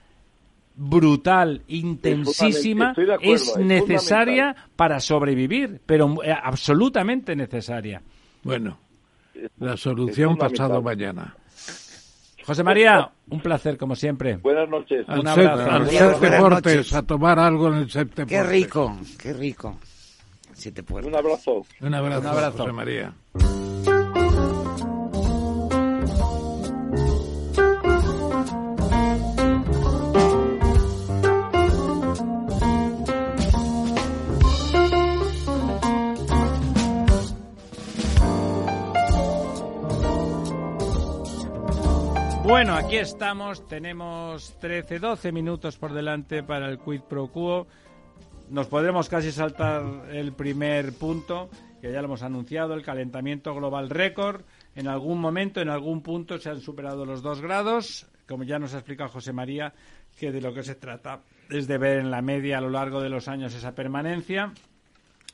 brutal, intensísima, acuerdo, es es necesaria para sobrevivir, pero eh, absolutamente necesaria. Bueno, la solución pasado mañana. José María, un placer como siempre. Buenas noches. Al Un abrazo. al noches. a tomar algo en el Septeportes. Qué rico, qué rico. Siete puertas. Un abrazo. Un abrazo, Un abrazo. José María. Bueno, aquí estamos, tenemos 13, 12 minutos por delante para el quid pro quo. Nos podremos casi saltar el primer punto, que ya lo hemos anunciado, el calentamiento global récord. En algún momento, en algún punto, se han superado los dos grados. Como ya nos ha explicado José María, que de lo que se trata es de ver en la media a lo largo de los años esa permanencia.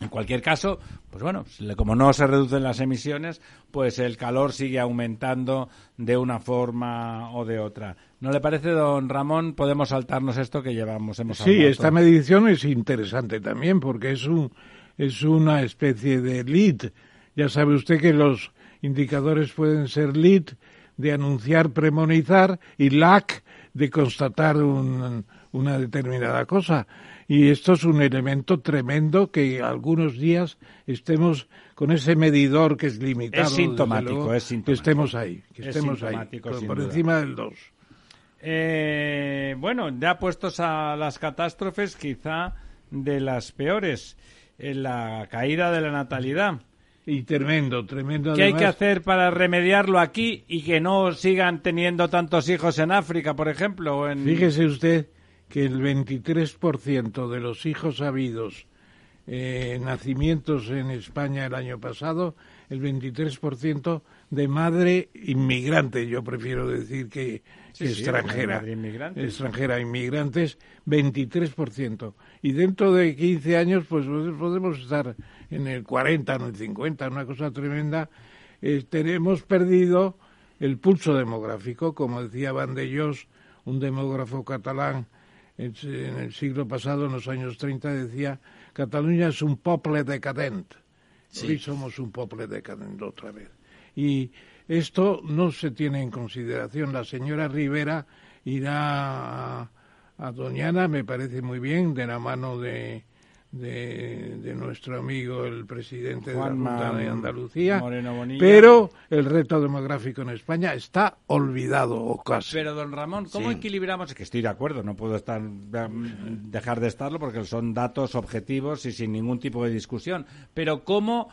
En cualquier caso, pues bueno, como no se reducen las emisiones, pues el calor sigue aumentando de una forma o de otra. ¿No le parece, don Ramón? Podemos saltarnos esto que llevamos, hemos Sí, hablado esta todo. medición es interesante también porque es un es una especie de lead. Ya sabe usted que los indicadores pueden ser lead de anunciar, premonizar y lac de constatar un- una determinada cosa. Y esto es un elemento tremendo que algunos días estemos con ese medidor que es limitado. Es sintomático, luego, es sintomático. Que estemos ahí, que Es estemos ahí, por, por encima del 2. Eh, bueno, ya puestos a las catástrofes, quizá de las peores, eh, la caída de la natalidad. Y tremendo, tremendo. ¿Qué hay que hacer para remediarlo aquí y que no sigan teniendo tantos hijos en África, por ejemplo? en- Fíjese usted que el 23% de los hijos habidos eh, nacimientos en España el año pasado, el 23% de madre inmigrante, yo prefiero decir que, Sí, que sí, extranjera, inmigrante. extranjera, inmigrantes, 23%. Y dentro de 15 años, pues podemos estar en el 40, en el 50, una cosa tremenda. Eh, tenemos perdido el pulso demográfico, como decía Van de Jos, un demógrafo catalán en el siglo pasado, en los años 30, decía, Cataluña es un poble decadent. Hoy somos un poble decadent otra vez. Y esto no se tiene en consideración. La señora Rivera irá a, a Doñana, me parece muy bien, de la mano de, de, de nuestro amigo el presidente de la Junta de Andalucía. Moreno Bonilla. Pero el reto demográfico en España está olvidado o casi. Pero, don Ramón, ¿cómo Sí. equilibramos? Es que estoy de acuerdo, no puedo estar, dejar de estarlo porque son datos objetivos y sin ningún tipo de discusión. Pero, ¿cómo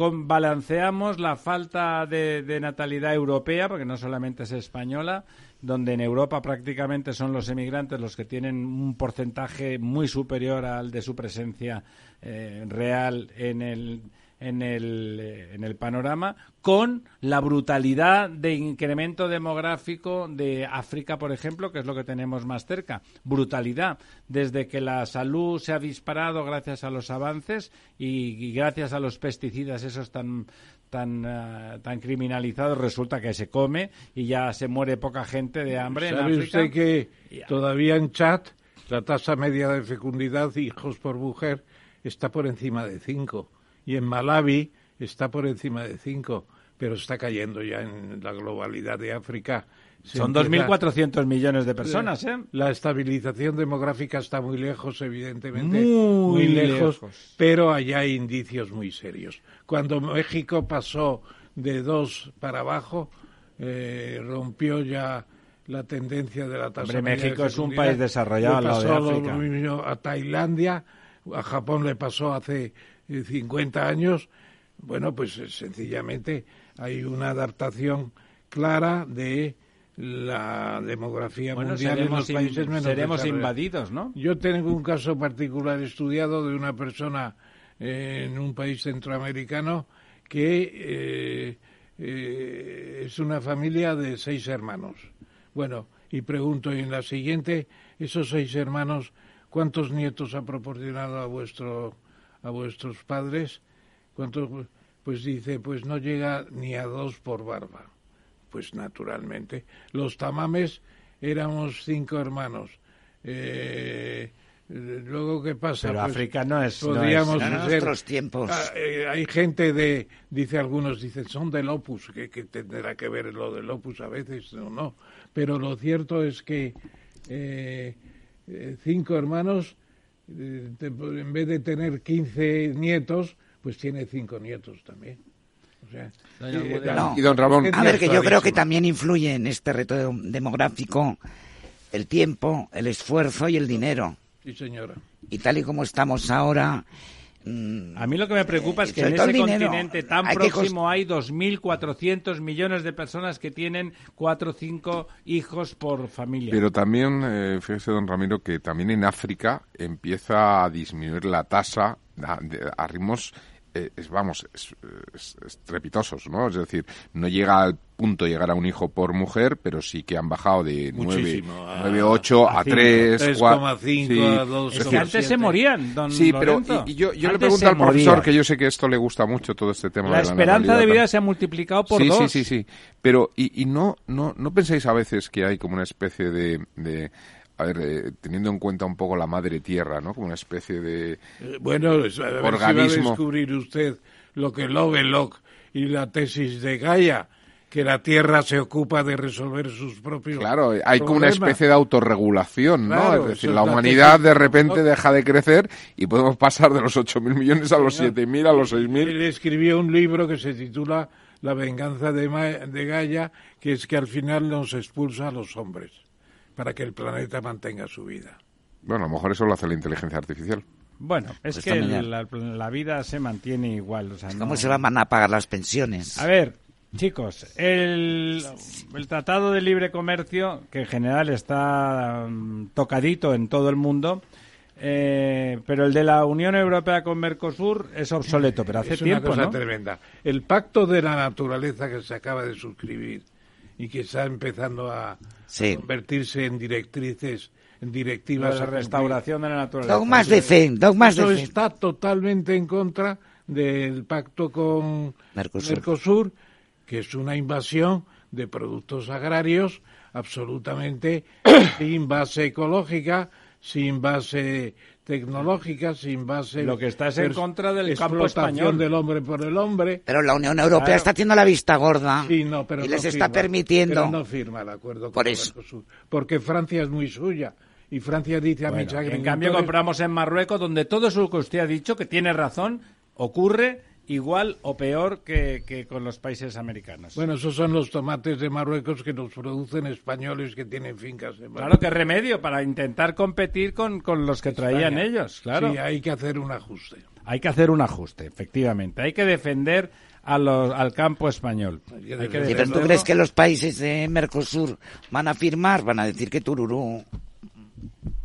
con- balanceamos la falta de, natalidad europea, porque no solamente es española, donde en Europa prácticamente son los emigrantes los que tienen un porcentaje muy superior al de su presencia eh, real en el en el, eh, en el panorama con la brutalidad de incremento demográfico de África, por ejemplo, que es lo que tenemos más cerca. Brutalidad. Desde que la salud se ha disparado gracias a los avances y, y gracias a los pesticidas esos tan tan eh, tan criminalizados resulta que se come y ya se muere poca gente de hambre en ¿Sabe África. usted que todavía en Chad la tasa media de fecundidad hijos por mujer está por encima de 5 y en Malawi está por encima de 5, pero está cayendo ya en la globalidad de África. Se Son empieza- 2.400 millones de personas, ¿eh? La estabilización demográfica está muy lejos, evidentemente, Muy lejos, lejos. pero allá hay indicios muy serios. Cuando México pasó de dos para abajo, eh, rompió ya la tendencia de la tasa Hombre, de México es un país desarrollado Le lado de pasó lo mismo a Tailandia, a Japón le pasó hace 50 años. Bueno, pues eh, sencillamente hay una adaptación clara de la demografía Bueno, mundial en los países menos seremos invadidos, ¿no? Yo tengo un caso particular estudiado de una persona eh, en un país centroamericano que eh, eh, es una familia de seis hermanos. Bueno, y pregunto en la siguiente, esos seis hermanos, ¿cuántos nietos ha proporcionado a vuestro a vuestros padres? ¿Cuántos? Pues dice, pues no llega ni a dos por barba. Pues naturalmente. Los tamames éramos cinco hermanos. Eh, luego, ¿qué pasa? Pero Pues África no es- no Podríamos es- Eran ser- otros tiempos. Ah, eh, hay gente de, dice algunos, dicen, son del opus, que, que tendrá que ver lo del opus a veces o no. Pero lo cierto es que eh, eh, cinco hermanos, en vez de tener 15 nietos, pues tiene cinco nietos también. O sea, eh, No. Y don Ramón- A ver, que yo creo que también influye en este reto de- demográfico el tiempo, el esfuerzo y el dinero. Sí, señora. Y tal y como estamos ahora... A mí lo que me preocupa es que en ese continente tan hay próximo hay 2.400 millones de personas que tienen cuatro o cinco hijos por familia. Pero también, eh, fíjese, don Ramiro, que también en África empieza a disminuir la tasa a, ritmos, eh, es- vamos, es- es- estrepitosos, ¿no? Es decir, no llega al punto llegar a un hijo por mujer, pero sí que han bajado de 9, Muchísimo, a- 9 8 a a cinco, 3, 3,5 a 2, Es que antes se morían, don Sí, pero y, y yo, yo le pregunto al profesor, morían. que yo sé que esto le gusta mucho, todo este tema La de la esperanza de vida se ha multiplicado por sí, dos. Sí, sí, sí. Pero, ¿y, y no, no, no pensáis a veces que hay como una especie de... de a ver, eh, teniendo en cuenta un poco la madre tierra, ¿no? Como una especie de... Eh, Bueno, es- a ver si va a Organismo. descubrir usted lo que Lovelock y la tesis de Gaia, que la Tierra se ocupa de resolver sus propios Claro, hay como una problemas. especie de autorregulación, ¿no? Claro, es decir, la humanidad de repente deja de crecer y podemos pasar de los 8.000 millones a los 7.000, a los 6.000. Él escribió un libro que se titula La venganza de, Ma- de Gaia, que es que al final nos expulsa a los hombres para que el planeta mantenga su vida. Bueno, a lo mejor eso lo hace la inteligencia artificial. Bueno, es Pues que la, la vida se mantiene igual. O sea, ¿Cómo no- se van a pagar las pensiones? A ver, chicos, el, el Tratado de Libre Comercio, que en general está mm, tocadito en todo el mundo, eh, pero el de la Unión Europea con Mercosur es obsoleto, pero hace es una tiempo, cosa ¿no? tremenda. El pacto de la naturaleza que se acaba de suscribir y que está empezando a Sí. convertirse en directrices, en directivas de restauración de la naturaleza. Dogmas de fe, dogmas de fe. está totalmente en contra del pacto con Mercosur. Mercosur, que es una invasión de productos agrarios absolutamente sin base ecológica, sin base tecnológica, sin base... Lo que está es en contra del campo español. del hombre por el hombre. Pero la Unión Europea Claro. está haciendo la vista gorda Sí, no, pero y no les está permitiendo... pero no firma el acuerdo Por eso. Mercosur, porque Francia es muy suya y Francia dice a mis Bueno, en cambio compramos en Marruecos, donde todo eso que usted ha dicho, que tiene razón, ocurre igual o peor que, que con los países americanos. Bueno, esos son los tomates de Marruecos que nos producen españoles que tienen fincas en Claro que remedio para intentar competir con, con los que traían ellos, claro. Sí, hay que hacer un ajuste. Hay que hacer un ajuste, efectivamente. Hay que defender a los, al campo español. Hay que Sí, pero ¿tú crees que los países de Mercosur van a firmar? Van a decir que tururú.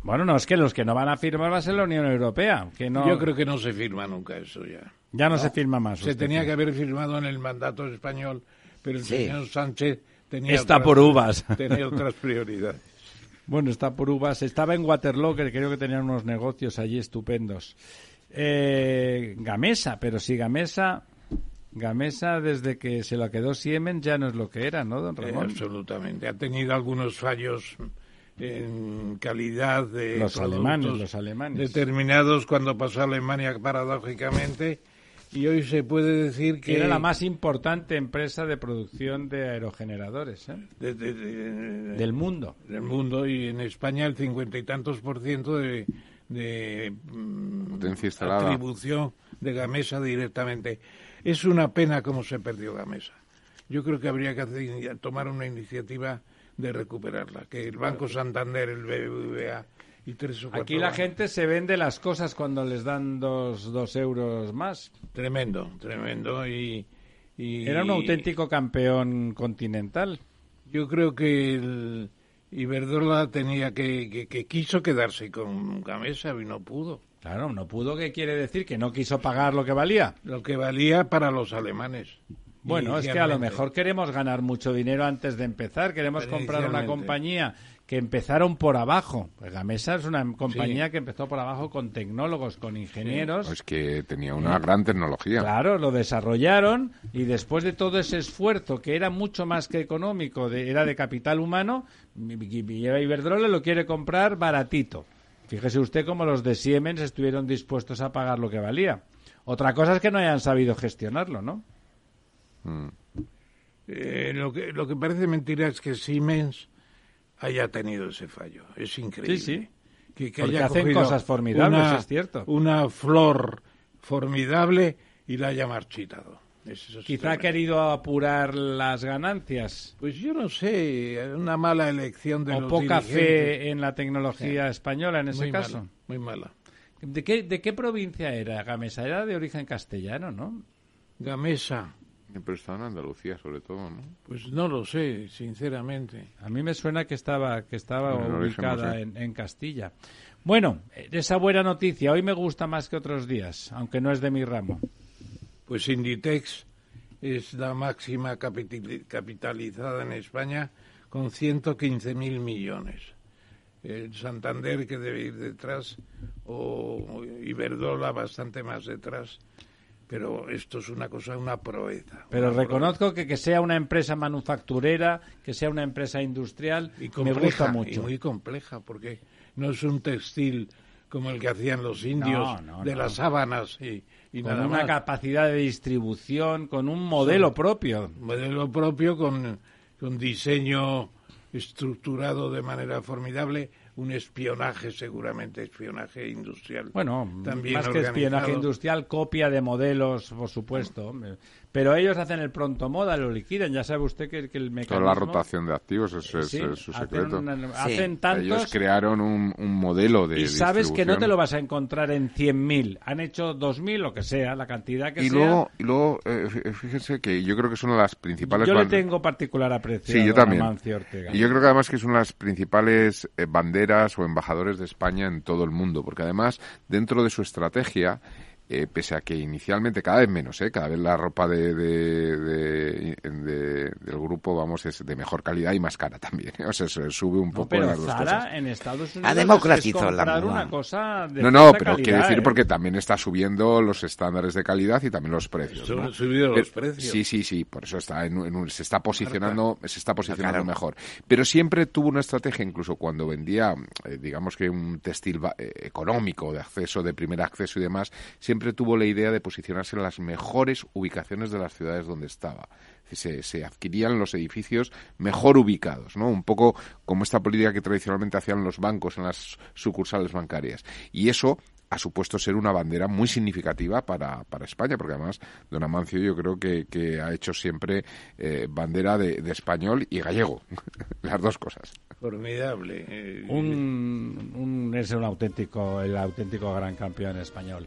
Bueno, no, es que los que no van a firmar va a ser la Unión Europea. Que no... Yo creo que no se firma nunca eso ya. Ya no se firma más, Se tenía que haber firmado en el mandato español, pero el Sí. señor Sánchez tenía Está otras- por uvas. Tenía otras prioridades. Bueno, está por uvas. Estaba en Waterloo, que creo que tenían unos negocios allí estupendos. Eh, Gamesa, pero si Gamesa, Gamesa desde que se lo quedó Siemens ya no es lo que era, ¿no, don Eh, Ramón? absolutamente. Ha tenido algunos fallos en calidad de Los alemanes, los alemanes. determinados cuando pasó a Alemania paradójicamente y hoy se puede decir que Era la más importante empresa de producción de aerogeneradores ¿eh? de- de- de- del mundo. del mundo y en España el cincuenta y tantos por ciento de, de mm, Potencia instalada. atribución de Gamesa directamente. Es una pena cómo se perdió Gamesa. Yo creo que habría que hacer- tomar una iniciativa de recuperarla, que el Banco Santander, el BBVA y tres o cuatro Aquí la gente se vende las cosas cuando les dan dos, dos euros más. Tremendo, tremendo y... y- Era un auténtico campeón continental. Yo creo que el Iberdrola tenía que, que, que quiso quedarse con Gamesa y no pudo. Claro, no pudo, ¿qué quiere decir? Que no quiso pagar lo que valía. Lo que valía para los alemanes. Bueno, es que a lo mejor queremos ganar mucho dinero antes de empezar. Queremos comprar una compañía que empezaron por abajo. Pues Gamesa es una compañía Sí. que empezó por abajo con tecnólogos, con ingenieros. Es que tenía una gran tecnología. Claro, lo desarrollaron y después de todo ese esfuerzo que era mucho más que económico, de- era de capital humano, Iberdrola lo quiere comprar baratito. Fíjese usted cómo los de Siemens estuvieron dispuestos a pagar lo que valía. Otra cosa es que no hayan sabido gestionarlo, ¿no? Eh, lo, que, lo que parece mentira es que Siemens haya tenido ese fallo. Es increíble. Sí, sí. Que, que Porque haya hacen cosas formidables, una- es cierto. Una flor formidable y la haya marchitado. Eso es Quizá ha querido apurar las ganancias. Pues yo no sé, una mala elección de o los poca dirigentes. fe en la tecnología española en ese Muy caso. mala, muy mala. ¿De qué, ¿De qué provincia era Gamesa? Era de origen castellano, ¿no? Gamesa, Pero estaba en Andalucía, sobre todo, ¿no? pues no lo sé, sinceramente. A mí me suena que estaba, que estaba ubicada no sé. en, en Castilla. Bueno, esa buena noticia hoy me gusta más que otros días, aunque no es de mi ramo. Pues Inditex es la máxima capitali- capitalizada en España con 115.000 millones. El Santander, que debe ir detrás, o Iberdrola bastante más detrás. Pero esto es una cosa, una proeza. Pero una reconozco que que sea una empresa manufacturera, que sea una empresa industrial, y me gusta y mucho. muy compleja, porque no es un textil como el que hacían los indios No, no, de no. las sábanas y, y con nada una más. capacidad de distribución, con un modelo propio. modelo propio con, con diseño estructurado de manera formidable, un espionaje seguramente, espionaje industrial. Bueno, también más que espionaje industrial, copia de modelos, por supuesto. Pero ellos hacen el pronto moda, lo liquidan. Ya sabe usted que, que el mecanismo... Toda la rotación de activos es, es- Sí, es su hacen secreto. una- hacen tantos- Ellos crearon un, un modelo de y sabes que no te lo vas a encontrar en 100.000. Han hecho 2.000, lo que sea, la cantidad que y sea. luego, y luego eh, fí- fíjense que yo creo que es una de las principales Yo le tengo particular aprecio Sí, a yo también. Amancio Ortega. Y yo creo que además que es una de las principales eh, banderas o embajadores de España en todo el mundo, porque además dentro de su estrategia, eh, pese a que inicialmente cada vez menos, eh, cada vez la ropa de, de- de- de- del grupo, vamos, es de mejor calidad y más cara también. ¿eh? O sea, se sube un No, poco pero las dos cosas. Zara en Estados Unidos Ha democratizado la moda. una cosa de No, no, pero quiero calidad, decir ¿eh? porque también está subiendo los estándares de calidad y también los precios. ¿no? subido los precios. Sí, sí, sí, por eso está en, un- en un- se está posicionando, se está posicionando Claro. mejor. Pero siempre tuvo una estrategia, incluso cuando vendía, eh, digamos que un textil eh, económico, de acceso, de primer acceso y demás, siempre tuvo la idea de posicionarse en las mejores ubicaciones de las ciudades donde estaba. Se, se adquirían los edificios mejor ubicados, ¿no? Un poco como esta política que tradicionalmente hacían los bancos en las sucursales bancarias. Y eso ha supuesto ser una bandera muy significativa para, para España, porque además don Amancio yo creo que, que ha hecho siempre eh, bandera de, de español y gallego, las dos cosas. Formidable. eh, un, un- es un auténtico, el auténtico gran campeón español.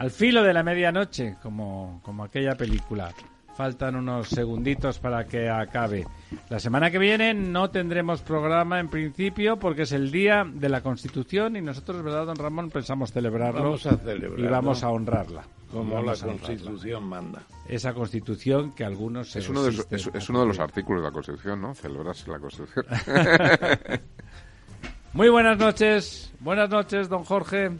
Al filo de la medianoche, como, como aquella película. Faltan unos segunditos para que acabe. La semana que viene no tendremos programa en principio porque es el día de la Constitución y nosotros, ¿verdad, don Ramón? Pensamos celebrarlo Vamos a celebrarlo. y vamos a honrarla. como la vamos. Constitución manda. Esa constitución que algunos se Es uno, de, los- es, uno de los artículos de la Constitución, ¿no? Celebrarse la Constitución. Muy buenas noches. Buenas noches, don Jorge.